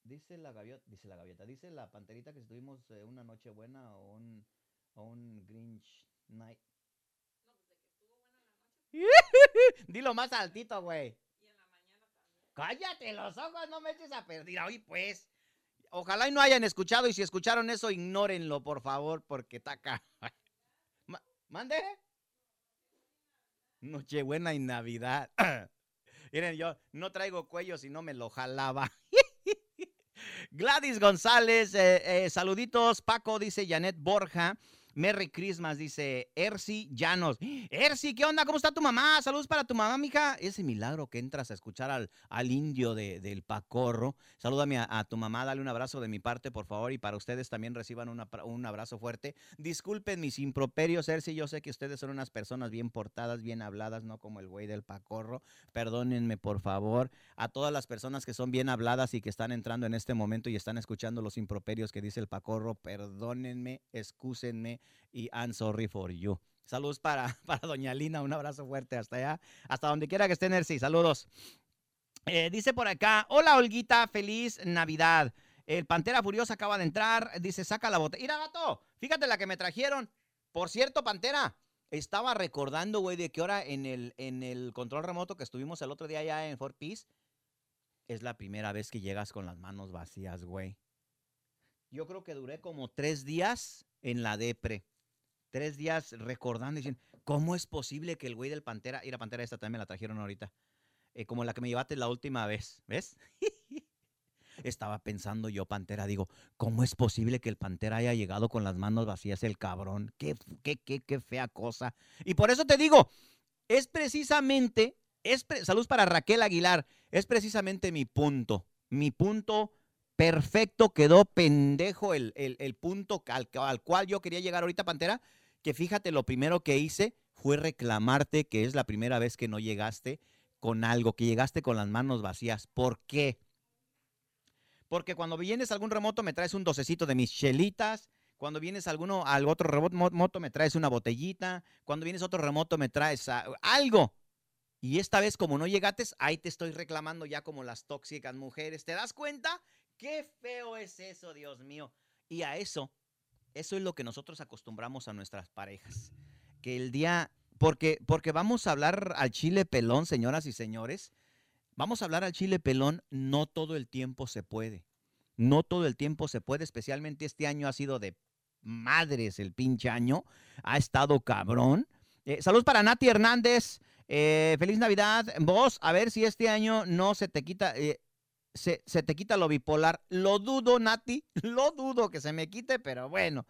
Dice la gaviota, dice la gaviota, dice la panterita que si tuvimos eh, una noche buena o un, o un Grinch night. No, pues de que estuvo buena la noche. Dilo más altito, güey. Y en la mañana también. Cállate los ojos, no me eches a perder. Hoy pues. Ojalá y no hayan escuchado y si escucharon eso, ignórenlo, por favor, porque está acá. ¿Mande? Nochebuena y Navidad. Miren, yo no traigo cuello si no me lo jalaba. Gladys González, eh, eh, saluditos. Paco dice Janet Borja. Merry Christmas, dice Ersi Llanos. Ersi, ¿qué onda? ¿Cómo está tu mamá? Saludos para tu mamá, mija. Ese milagro que entras a escuchar al, al indio de, del Pacorro. Salúdame a, tu mamá, dale un abrazo de mi parte, por favor. Y para ustedes también reciban un abrazo fuerte. Disculpen mis improperios, Ersi. Yo sé que ustedes son unas personas bien portadas, bien habladas, no como el güey del Pacorro. Perdónenme, por favor. A todas las personas que son bien habladas y que están entrando en este momento y están escuchando los improperios que dice el Pacorro, perdónenme, excúsenme y I'm sorry for you. Saludos para, para Doña Lina, un abrazo fuerte hasta allá, hasta donde quiera que estén, sí, saludos. Eh, dice por acá, hola Olguita, feliz Navidad. El Pantera Furiosa acaba de entrar, dice, saca la botella. Mira, gato, fíjate la que me trajeron. Por cierto, Pantera, estaba recordando, güey, de que hora en el, en el control remoto que estuvimos el otro día allá en Fort Peace, es la primera vez que llegas con las manos vacías, güey. Yo creo que duré como tres días en la depre tres días recordando y diciendo, ¿cómo es posible que el güey del Pantera, y la Pantera esta también me la trajeron ahorita, eh, como la que me llevaste la última vez, ¿ves? Estaba pensando yo, Pantera, digo, ¿cómo es posible que el Pantera haya llegado con las manos vacías el cabrón? Qué, qué, qué, qué fea cosa. Y por eso te digo, es precisamente, es salud para Raquel Aguilar, es precisamente mi punto, mi punto perfecto, quedó pendejo el, punto al, al cual yo quería llegar ahorita, Pantera, que fíjate, lo primero que hice fue reclamarte que es la primera vez que no llegaste con algo, que llegaste con las manos vacías. ¿Por qué? Porque cuando vienes a algún remoto me traes un docecito de mis chelitas, cuando vienes a alguno, al otro remoto me traes una botellita, cuando vienes a otro remoto me traes algo. Y esta vez como no llegaste, ahí te estoy reclamando ya como las tóxicas mujeres. ¿Te das cuenta? Qué feo es eso, Dios mío. Y a eso eso es lo que nosotros acostumbramos a nuestras parejas. Que el día, porque, porque vamos a hablar al chile pelón, señoras y señores. vamos a hablar al chile pelón, no todo el tiempo se puede. No todo el tiempo se puede, especialmente este año ha sido de madres el pinche año. Ha estado cabrón. Eh, saludos para Nati Hernández. Eh, feliz Navidad. Vos, a ver si este año no se te quita, eh, se, te quita lo bipolar. Lo dudo, Nati. Lo dudo que se me quite, pero bueno.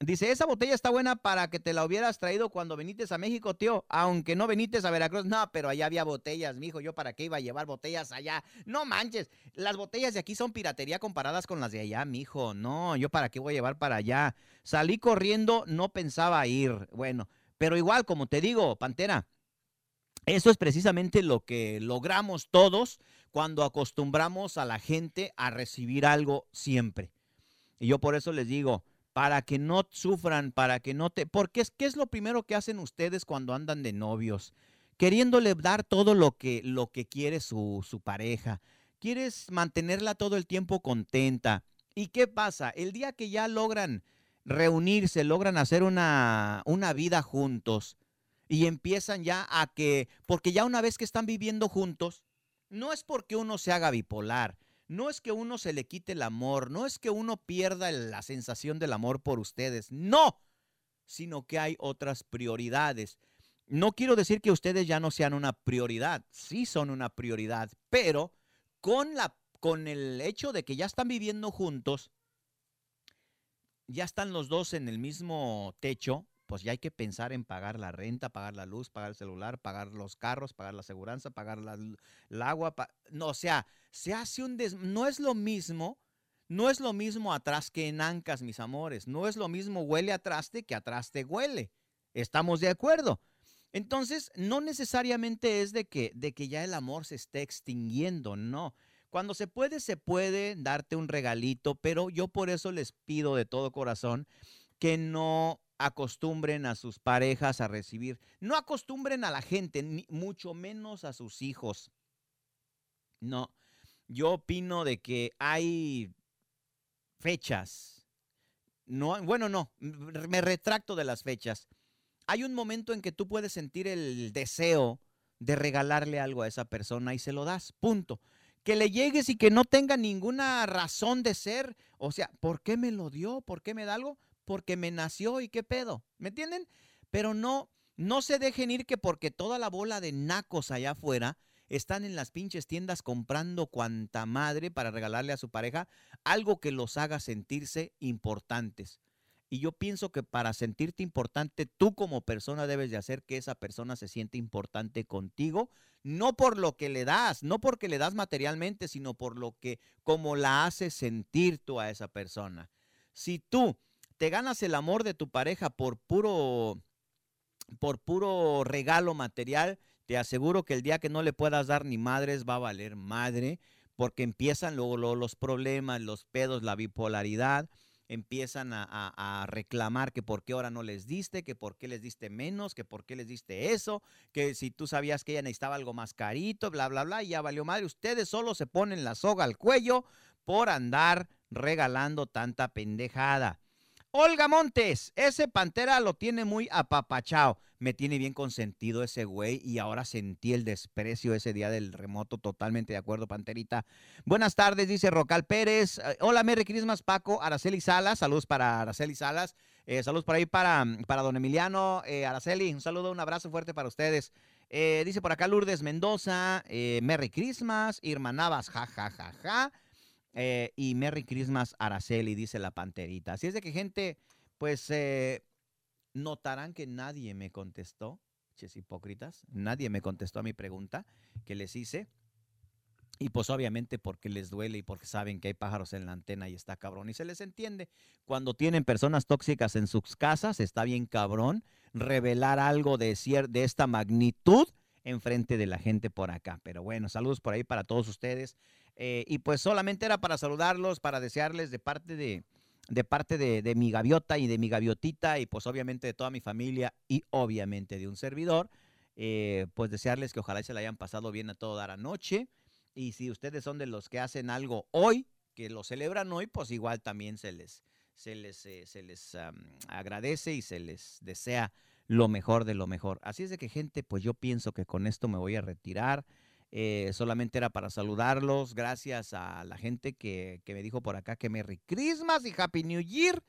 Dice, esa botella está buena para que te la hubieras traído cuando venites a México, tío. Aunque no venites a Veracruz. No, pero allá había botellas, mijo. Yo para qué iba a llevar botellas allá. No manches. Las botellas de aquí son piratería comparadas con las de allá, mijo. No, yo para qué voy a llevar para allá. Salí corriendo, no pensaba ir. Bueno, pero igual, como te digo, Pantera, eso es precisamente lo que logramos todos cuando acostumbramos a la gente a recibir algo siempre. Y yo por eso les digo, para que no sufran, para que no te... Porque es es lo primero que hacen ustedes cuando andan de novios, queriéndole dar todo lo que, lo que quiere su, su pareja. Quieres mantenerla todo el tiempo contenta. ¿Y qué pasa? El día que ya logran reunirse, logran hacer una, una vida juntos y empiezan ya a que, porque ya una vez que están viviendo juntos, no es porque uno se haga bipolar, no es que uno se le quite el amor, no es que uno pierda la sensación del amor por ustedes, no, sino que hay otras prioridades. No quiero decir que ustedes ya no sean una prioridad, sí son una prioridad, pero con, la, con el hecho de que ya están viviendo juntos, ya están los dos en el mismo techo, pues ya hay que pensar en pagar la renta, pagar la luz, pagar el celular, pagar los carros, pagar la aseguranza, pagar el agua. no, o sea, se hace un des no es lo mismo, no es lo mismo atrás que en ancas, mis amores. No es lo mismo huele a traste que atrás te huele. ¿Estamos de acuerdo? Entonces, no necesariamente es de que, de que ya el amor se esté extinguiendo, no. Cuando se puede, se puede darte un regalito, pero yo por eso les pido de todo corazón que no acostumbren a sus parejas a recibir, no acostumbren a la gente, ni mucho menos a sus hijos. No, yo opino de que hay fechas. No, bueno, no, me retracto de las fechas. Hay un momento en que tú puedes sentir el deseo de regalarle algo a esa persona y se lo das, punto. Que le llegues y que no tenga ninguna razón de ser. O sea, ¿por qué me lo dio? ¿Por qué me da algo? Porque me nació y qué pedo, ¿me entienden? Pero no, no se dejen ir que porque toda la bola de nacos allá afuera están en las pinches tiendas comprando cuanta madre para regalarle a su pareja algo que los haga sentirse importantes. Y yo pienso que para sentirte importante, tú como persona debes de hacer que esa persona se siente importante contigo, no por lo que le das, no porque le das materialmente, sino por lo que, como la haces sentir tú a esa persona. Si tú te ganas el amor de tu pareja por puro, por puro regalo material, te aseguro que el día que no le puedas dar ni madres va a valer madre, porque empiezan luego, los problemas, los pedos, la bipolaridad, empiezan a, a, reclamar que por qué ahora no les diste, que por qué les diste menos, que por qué les diste eso, que si tú sabías que ella necesitaba algo más carito, bla, bla, bla, y ya valió madre. Ustedes solo se ponen la soga al cuello por andar regalando tanta pendejada. Olga Montes, ese Pantera lo tiene muy apapachado. Me tiene bien consentido ese güey y ahora sentí el desprecio ese día del remoto. Totalmente de acuerdo, Panterita. Buenas tardes, dice Rocal Pérez. Eh, hola, Merry Christmas, Paco. Araceli Salas. Saludos para Araceli Salas. Eh, saludos por ahí para, para don Emiliano. Eh, Araceli, un saludo, un abrazo fuerte para ustedes. dice por acá Lourdes Mendoza. Merry Christmas. Irma Navas, ja, ja, ja, ja. Eh, y Merry Christmas Araceli, dice la panterita. Así es de que gente, pues eh, notarán que nadie me contestó, ches hipócritas, nadie me contestó a mi pregunta que les hice. Y pues obviamente porque les duele y porque saben que hay pájaros en la antena y está cabrón. Y se les entiende. Cuando tienen personas tóxicas en sus casas, está bien cabrón revelar algo de, de esta magnitud en frente de la gente por acá. Pero bueno, saludos por ahí para todos ustedes. Eh, y pues solamente era para saludarlos, para desearles de parte de, de parte de, mi gaviota y de mi gaviotita y pues obviamente de toda mi familia y obviamente de un servidor, eh, pues desearles que ojalá se la hayan pasado bien a todo dar anoche. Y si ustedes son de los que hacen algo hoy, que lo celebran hoy, pues igual también se les, se les, eh, se les agradece y se les desea lo mejor de lo mejor. Así es de que gente, pues yo pienso que con esto me voy a retirar. Eh, solamente era para saludarlos. Gracias a la gente que, que me dijo por acá que Merry Christmas y Happy New Year.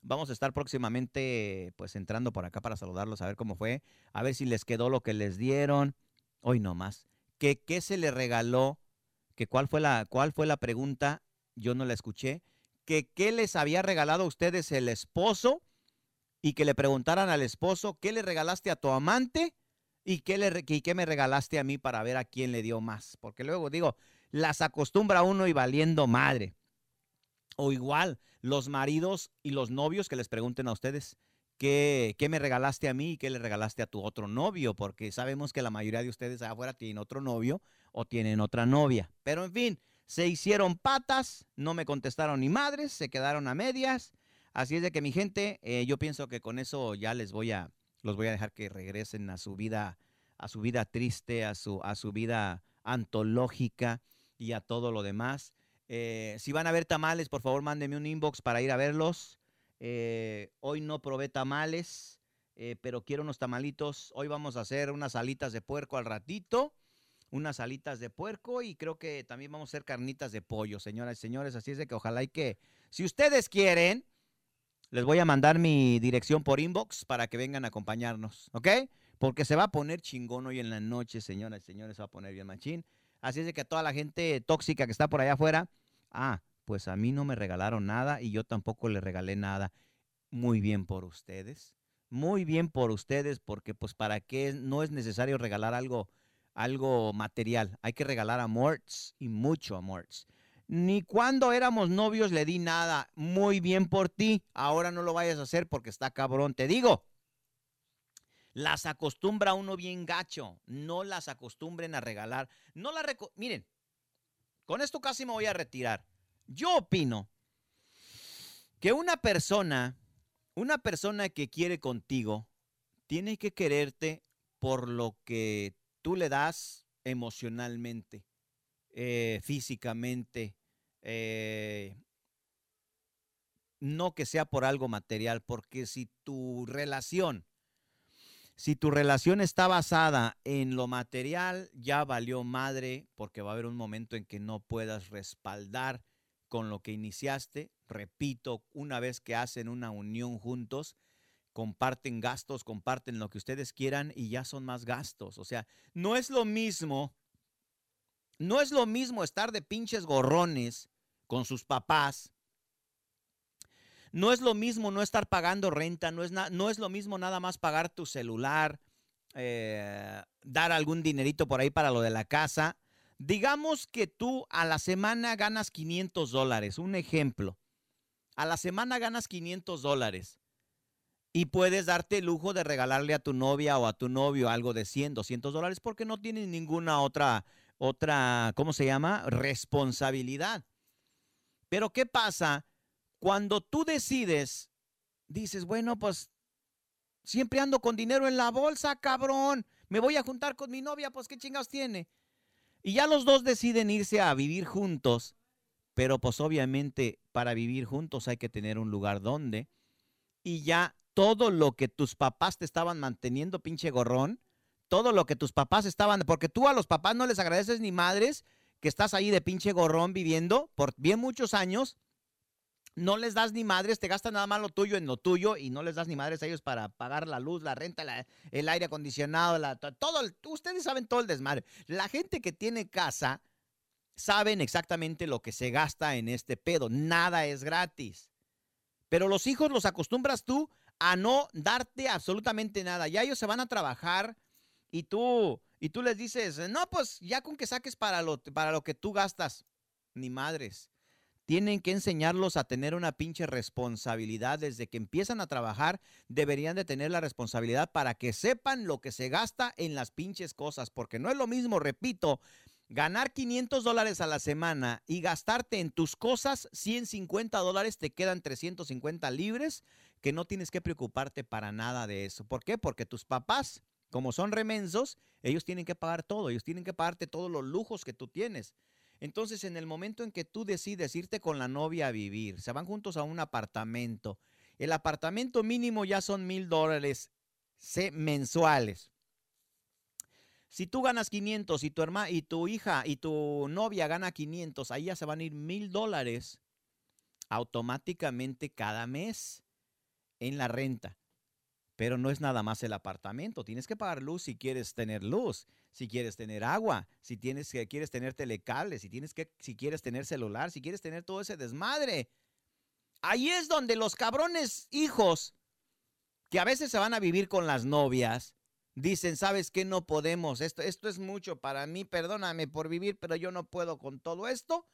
Vamos a estar próximamente pues entrando por acá para saludarlos, a ver cómo fue, a ver si les quedó lo que les dieron. Hoy no más. ¿Qué, qué se le regaló? ¿Que cuál, fue la, ¿Cuál fue la pregunta? Yo no la escuché. ¿Que qué les había regalado a ustedes el esposo? Y que le preguntaran al esposo, ¿qué le regalaste a tu amante? ¿Y qué, le, me regalaste a mí para ver a quién le dio más? Porque luego digo, las acostumbra uno y valiendo madre. O igual, los maridos y los novios que les pregunten a ustedes, ¿qué, ¿qué, me regalaste a mí y qué le regalaste a tu otro novio? Porque sabemos que la mayoría de ustedes afuera tienen otro novio o tienen otra novia. Pero en fin, se hicieron patas, no me contestaron ni madres, se quedaron a medias. Así es de que mi gente, eh, yo pienso que con eso ya les voy a, los voy a dejar que regresen a su vida, a su vida triste, a su, a su vida antológica y a todo lo demás. Eh, si van a ver tamales, por favor, mándenme un inbox para ir a verlos. Eh, hoy no probé tamales, eh, pero quiero unos tamalitos. Hoy vamos a hacer unas alitas de puerco al ratito. Unas alitas de puerco y creo que también vamos a hacer carnitas de pollo, señoras y señores. Así es de que ojalá y que, si ustedes quieren, les voy a mandar mi dirección por inbox para que vengan a acompañarnos, ¿ok? Porque se va a poner chingón hoy en la noche, señoras y señores, se va a poner bien machín. Así es de que a toda la gente tóxica que está por allá afuera, Ah, pues a mí no me regalaron nada y yo tampoco le regalé nada. Muy bien por ustedes. Muy bien por ustedes porque pues para qué no es necesario regalar algo algo material. Hay que regalar amores y mucho amores. Ni cuando éramos novios le di nada. Muy bien por ti. Ahora no lo vayas a hacer porque está cabrón. Te digo, las acostumbra uno bien gacho. No las acostumbren a regalar. No la Miren, con esto casi me voy a retirar. Yo opino que una persona, una persona que quiere contigo, tiene que quererte por lo que tú le das emocionalmente, eh, físicamente, eh, no que sea por algo material, porque si tu relación si tu relación está basada en lo material, ya valió madre porque va a haber un momento en que no puedas respaldar con lo que iniciaste. Repito, una vez que hacen una unión juntos, comparten gastos, comparten lo que ustedes quieran y ya son más gastos. O sea, no es lo mismo, no es lo mismo estar de pinches gorrones con sus papás no es lo mismo no estar pagando renta, no es, no es lo mismo nada más pagar tu celular, eh, dar algún dinerito por ahí para lo de la casa. Digamos que tú a la semana ganas 500 dólares, un ejemplo. A la semana ganas 500 dólares y puedes darte el lujo de regalarle a tu novia o a tu novio algo de 100, 200 dólares porque no tienes ninguna otra, otra, ¿cómo se llama? Responsabilidad. Pero ¿qué pasa cuando tú decides, dices, bueno, pues siempre ando con dinero en la bolsa, cabrón. Me voy a juntar con mi novia, pues qué chingados tiene. Y ya los dos deciden irse a vivir juntos, pero pues obviamente para vivir juntos hay que tener un lugar donde. Y ya todo lo que tus papás te estaban manteniendo, pinche gorrón, todo lo que tus papás estaban, porque tú a los papás no les agradeces ni madres que estás ahí de pinche gorrón viviendo por bien muchos años no les das ni madres, te gastan nada más lo tuyo en lo tuyo y no les das ni madres a ellos para pagar la luz, la renta, el aire acondicionado, todo, ustedes saben todo el desmadre. La gente que tiene casa saben exactamente lo que se gasta en este pedo, nada es gratis. Pero los hijos los acostumbras tú a no darte absolutamente nada. Ya ellos se van a trabajar y tú y tú les dices, "No, pues ya con que saques para lo para lo que tú gastas." Ni madres tienen que enseñarlos a tener una pinche responsabilidad desde que empiezan a trabajar. Deberían de tener la responsabilidad para que sepan lo que se gasta en las pinches cosas, porque no es lo mismo, repito, ganar 500 dólares a la semana y gastarte en tus cosas 150 dólares, te quedan 350 libres, que no tienes que preocuparte para nada de eso. ¿Por qué? Porque tus papás, como son remensos, ellos tienen que pagar todo, ellos tienen que pagarte todos los lujos que tú tienes. Entonces, en el momento en que tú decides irte con la novia a vivir, se van juntos a un apartamento. El apartamento mínimo ya son mil dólares mensuales. Si tú ganas 500 y tu hermana y tu hija y tu novia gana 500, ahí ya se van a ir mil dólares automáticamente cada mes en la renta. Pero no es nada más el apartamento. Tienes que pagar luz si quieres tener luz, si quieres tener agua, si tienes que quieres tener telecables, si tienes que si quieres tener celular, si quieres tener todo ese desmadre. Ahí es donde los cabrones hijos que a veces se van a vivir con las novias dicen, "¿Sabes qué? No podemos. Esto esto es mucho para mí. Perdóname por vivir, pero yo no puedo con todo esto."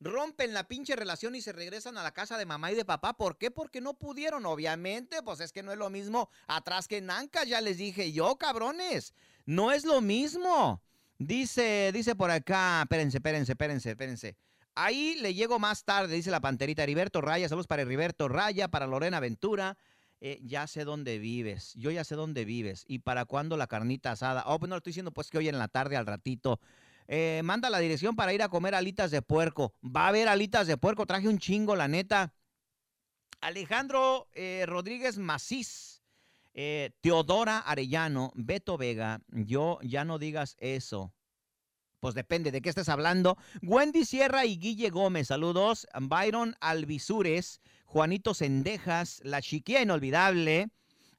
Rompen la pinche relación y se regresan a la casa de mamá y de papá. ¿Por qué? Porque no pudieron, obviamente. Pues es que no es lo mismo atrás que en ya les dije yo, cabrones. No es lo mismo. Dice, dice por acá, espérense, espérense, espérense, espérense. Ahí le llego más tarde, dice la panterita. Heriberto Raya, saludos para Heriberto Raya, para Lorena Ventura. Eh, ya sé dónde vives, yo ya sé dónde vives. ¿Y para cuándo la carnita asada? Oh, pues no, estoy diciendo pues que hoy en la tarde al ratito eh, manda la dirección para ir a comer alitas de puerco. Va a haber alitas de puerco, traje un chingo, la neta. Alejandro eh, Rodríguez Macís, eh, Teodora Arellano, Beto Vega, yo ya no digas eso. Pues depende de qué estés hablando. Wendy Sierra y Guille Gómez, saludos. Byron Alvisures, Juanito Sendejas, La Chiquilla Inolvidable,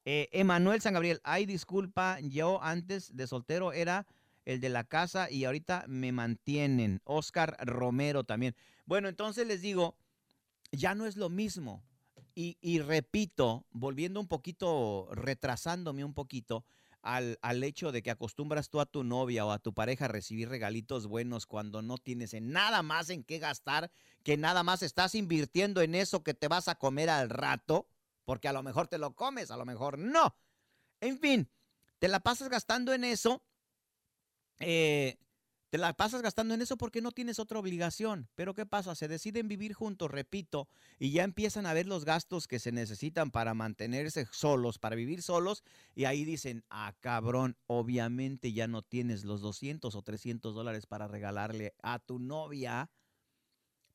Emanuel San Gabriel. Ay, disculpa, yo antes de soltero era el de la casa y ahorita me mantienen. Oscar Romero también. Bueno, entonces les digo, ya no es lo mismo. Y, repito, volviendo un poquito, retrasándome un poquito al, al, hecho de que acostumbras tú a tu novia o a tu pareja a recibir regalitos buenos cuando no tienes nada más en qué gastar, que nada más estás invirtiendo en eso que te vas a comer al rato, porque a lo mejor te lo comes, a lo mejor no. En fin, te la pasas gastando en eso eh, te la pasas gastando en eso porque no tienes otra obligación. Pero ¿qué pasa? Se deciden vivir juntos, repito, y ya empiezan a ver los gastos que se necesitan para mantenerse solos, para vivir solos, y ahí dicen, ah, cabrón, obviamente ya no tienes los 200 o 300 dólares para regalarle a tu novia,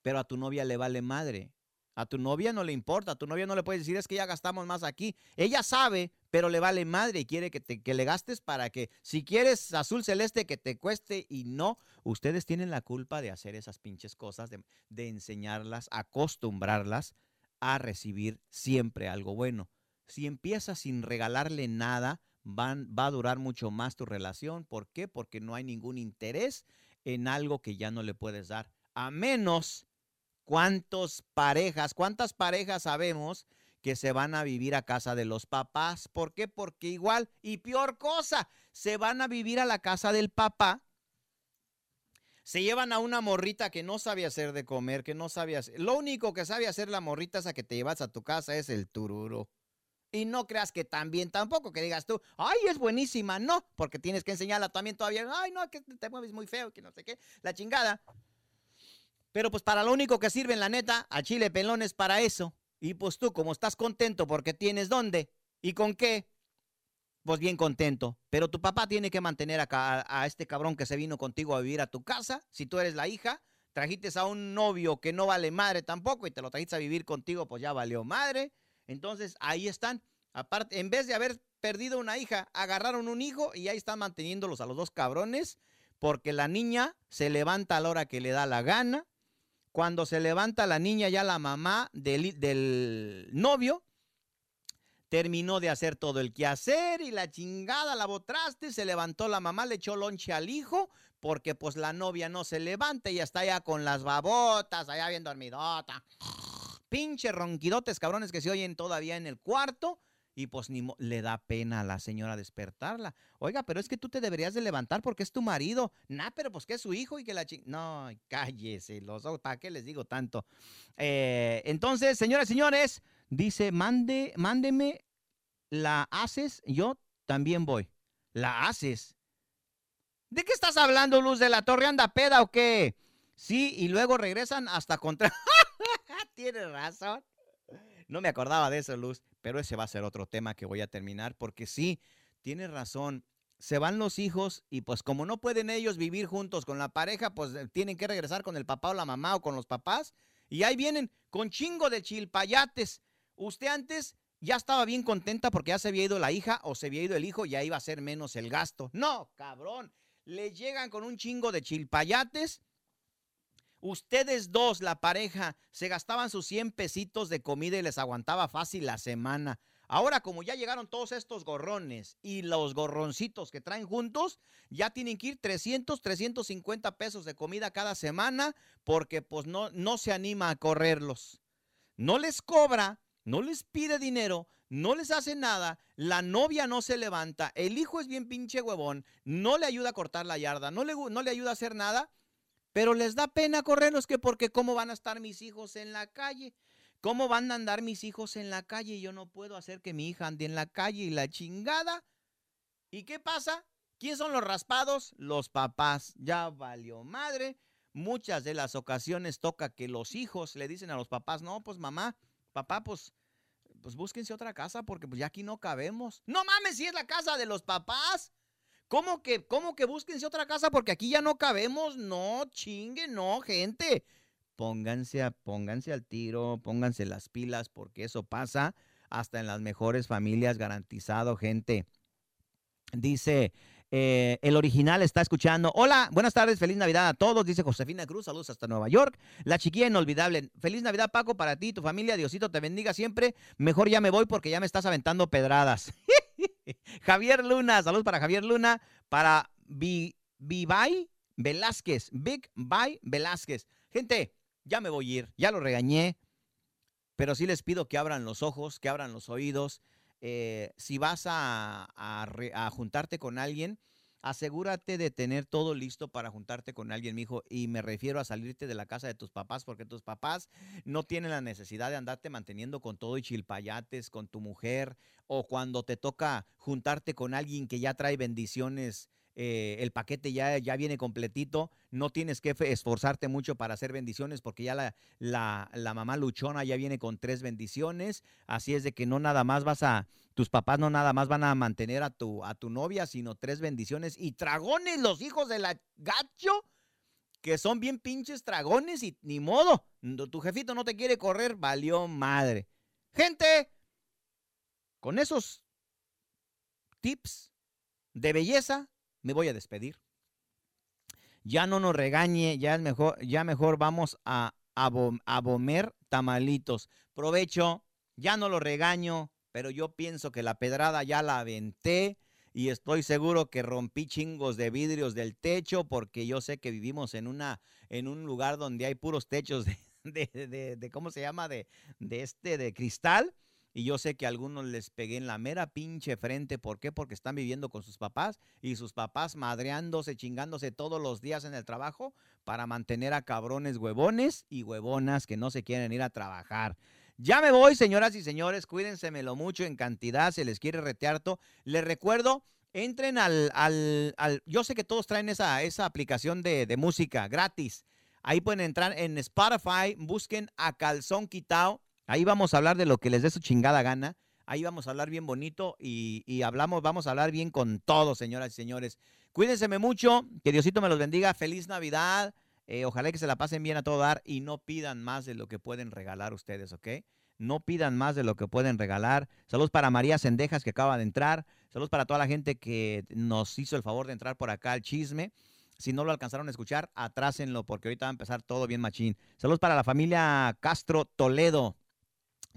pero a tu novia le vale madre. A tu novia no le importa, a tu novia no le puedes decir es que ya gastamos más aquí. Ella sabe, pero le vale madre y quiere que, te, que le gastes para que si quieres azul celeste que te cueste y no, ustedes tienen la culpa de hacer esas pinches cosas, de, de enseñarlas, acostumbrarlas a recibir siempre algo bueno. Si empiezas sin regalarle nada, van, va a durar mucho más tu relación. ¿Por qué? Porque no hay ningún interés en algo que ya no le puedes dar. A menos ¿Cuántas parejas, cuántas parejas sabemos que se van a vivir a casa de los papás? ¿Por qué? Porque igual, y peor cosa, se van a vivir a la casa del papá. Se llevan a una morrita que no sabe hacer de comer, que no sabe hacer. Lo único que sabe hacer la morrita esa que te llevas a tu casa es el tururo. Y no creas que también tampoco, que digas tú, ay, es buenísima. No, porque tienes que enseñarla también todavía. Ay, no, que te mueves muy feo, que no sé qué. La chingada. Pero pues para lo único que sirven, la neta, a Chile Pelón es para eso. Y pues tú, como estás contento porque tienes dónde y con qué, pues bien contento. Pero tu papá tiene que mantener acá a, este cabrón que se vino contigo a vivir a tu casa. Si tú eres la hija, trajiste a un novio que no vale madre tampoco y te lo trajiste a vivir contigo, pues ya valió madre. Entonces ahí están. Aparte, en vez de haber perdido una hija, agarraron un hijo y ahí están manteniéndolos a los dos cabrones porque la niña se levanta a la hora que le da la gana cuando se levanta la niña, ya la mamá del, novio, terminó de hacer todo el quehacer y la chingada la botraste, se levantó la mamá, le echó lonche al hijo, porque pues la novia no se levanta y está ya con las babotas, allá bien dormidota. Pinche ronquidotes cabrones que se oyen todavía en el cuarto y pues ni le da pena a la señora despertarla. Oiga, pero es que tú te deberías de levantar porque es tu marido. Nah, pero pues que es su hijo y que la ching... No, cállese, los ¿para qué les digo tanto? Eh, entonces, señoras y señores, dice, mande, mándeme, la haces, yo también voy. ¿La haces? ¿De qué estás hablando, Luz de la Torre? ¿Anda peda o qué? Sí, y luego regresan hasta contra... Tienes razón. No me acordaba de eso, Luz, pero ese va a ser otro tema que voy a terminar porque sí, tienes razón. Se van los hijos y pues como no pueden ellos vivir juntos con la pareja, pues eh, tienen que regresar con el papá o la mamá o con los papás. Y ahí vienen con chingo de chilpayates. Usted antes ya estaba bien contenta porque ya se había ido la hija o se había ido el hijo, ya iba a ser menos el gasto. No, cabrón. Le llegan con un chingo de chilpayates. Ustedes dos, la pareja, se gastaban sus 100 pesitos de comida y les aguantaba fácil la semana. Ahora, como ya llegaron todos estos gorrones y los gorroncitos que traen juntos, ya tienen que ir 300, 350 pesos de comida cada semana porque pues no, no se anima a correrlos. No les cobra, no les pide dinero, no les hace nada, la novia no se levanta, el hijo es bien pinche huevón, no le ayuda a cortar la yarda, no le, no le ayuda a hacer nada, pero les da pena correrlos que porque cómo van a estar mis hijos en la calle. ¿Cómo van a andar mis hijos en la calle? Yo no puedo hacer que mi hija ande en la calle y la chingada. ¿Y qué pasa? ¿Quién son los raspados? Los papás. Ya valió madre. Muchas de las ocasiones toca que los hijos le dicen a los papás, no, pues mamá, papá, pues, pues búsquense otra casa porque pues ya aquí no cabemos. No mames, si es la casa de los papás. ¿Cómo que, cómo que búsquense otra casa porque aquí ya no cabemos? No, chingue, no, gente pónganse, pónganse al tiro, pónganse las pilas, porque eso pasa hasta en las mejores familias, garantizado, gente. Dice, eh, el original está escuchando. Hola, buenas tardes, feliz Navidad a todos, dice Josefina Cruz, saludos hasta Nueva York. La chiquilla inolvidable, feliz Navidad Paco para ti, tu familia, Diosito te bendiga siempre. Mejor ya me voy porque ya me estás aventando pedradas. Javier Luna, saludos para Javier Luna, para Vivay Velázquez, Big Bye Velázquez. Gente, ya me voy a ir, ya lo regañé, pero sí les pido que abran los ojos, que abran los oídos. Eh, si vas a, a, juntarte con alguien, asegúrate de tener todo listo para juntarte con alguien, mi hijo. Y me refiero a salirte de la casa de tus papás, porque tus papás no tienen la necesidad de andarte manteniendo con todo y chilpayates, con tu mujer, o cuando te toca juntarte con alguien que ya trae bendiciones eh, el paquete ya, ya viene completito, no tienes que esforzarte mucho para hacer bendiciones porque ya la, la, la, mamá luchona ya viene con tres bendiciones, así es de que no nada más vas a, tus papás no nada más van a mantener a tu, a tu novia, sino tres bendiciones y tragones los hijos de la gacho que son bien pinches tragones y ni modo, tu jefito no te quiere correr, valió madre. Gente, con esos tips de belleza, me voy a despedir. Ya no nos regañe, ya es mejor, ya mejor vamos a, a, bomer tamalitos. Provecho, ya no lo regaño, pero yo pienso que la pedrada ya la aventé y estoy seguro que rompí chingos de vidrios del techo porque yo sé que vivimos en una en un lugar donde hay puros techos de, de, de ¿cómo se llama? De, de este de cristal y yo sé que a algunos les pegué en la mera pinche frente. ¿Por qué? Porque están viviendo con sus papás y sus papás madreándose, chingándose todos los días en el trabajo para mantener a cabrones huevones y huevonas que no se quieren ir a trabajar. Ya me voy, señoras y señores. Cuídenselo mucho en cantidad. Se les quiere retearto. Les recuerdo, entren al, al, al, Yo sé que todos traen esa, esa aplicación de, de música gratis. Ahí pueden entrar en Spotify, busquen a Calzón Quitao Ahí vamos a hablar de lo que les dé su chingada gana. Ahí vamos a hablar bien bonito y, hablamos, vamos a hablar bien con todos, señoras y señores. Cuídense mucho, que Diosito me los bendiga. Feliz Navidad. Eh, ojalá que se la pasen bien a todo dar y no pidan más de lo que pueden regalar ustedes, ¿ok? No pidan más de lo que pueden regalar. Saludos para María Sendejas que acaba de entrar. Saludos para toda la gente que nos hizo el favor de entrar por acá al chisme. Si no lo alcanzaron a escuchar, atrásenlo porque ahorita va a empezar todo bien machín. Saludos para la familia Castro Toledo.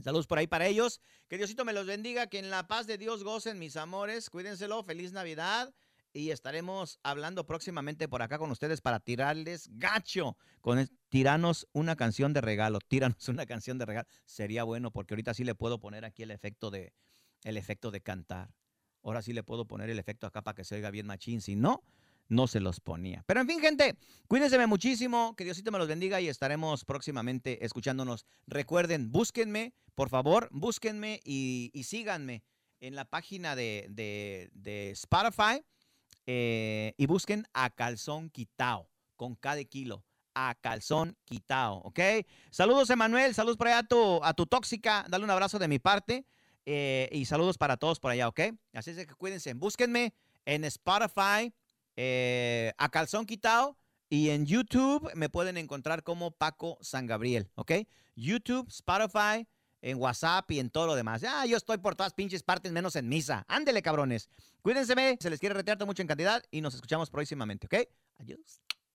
Saludos por ahí para ellos. Que Diosito me los bendiga, que en la paz de Dios gocen mis amores. Cuídenselo, feliz Navidad. Y estaremos hablando próximamente por acá con ustedes para tirarles gacho. Con tiranos una canción de regalo. Tíranos una canción de regalo. Sería bueno porque ahorita sí le puedo poner aquí el efecto de, el efecto de cantar. Ahora sí le puedo poner el efecto acá para que se oiga bien machín. Si no, no se los ponía. Pero en fin, gente, cuídense muchísimo, que Diosito me los bendiga y estaremos próximamente escuchándonos. Recuerden, búsquenme, por favor, búsquenme y, síganme en la página de, de, Spotify eh, y busquen a Calzón Quitao, con cada kilo. A calzón quitao, ¿ok? Saludos, Emanuel. Saludos por allá a tu, a tu tóxica. Dale un abrazo de mi parte. Eh, y saludos para todos por allá, ¿ok? Así es que cuídense. Búsquenme en Spotify, eh, a calzón quitado. Y en YouTube me pueden encontrar como Paco San Gabriel, ¿ok? YouTube, Spotify, en WhatsApp y en todo lo demás. Ah, yo estoy por todas pinches partes menos en misa. Ándele, cabrones. Cuídense, se les quiere retearte mucho en cantidad y nos escuchamos próximamente, ¿ok? Adiós.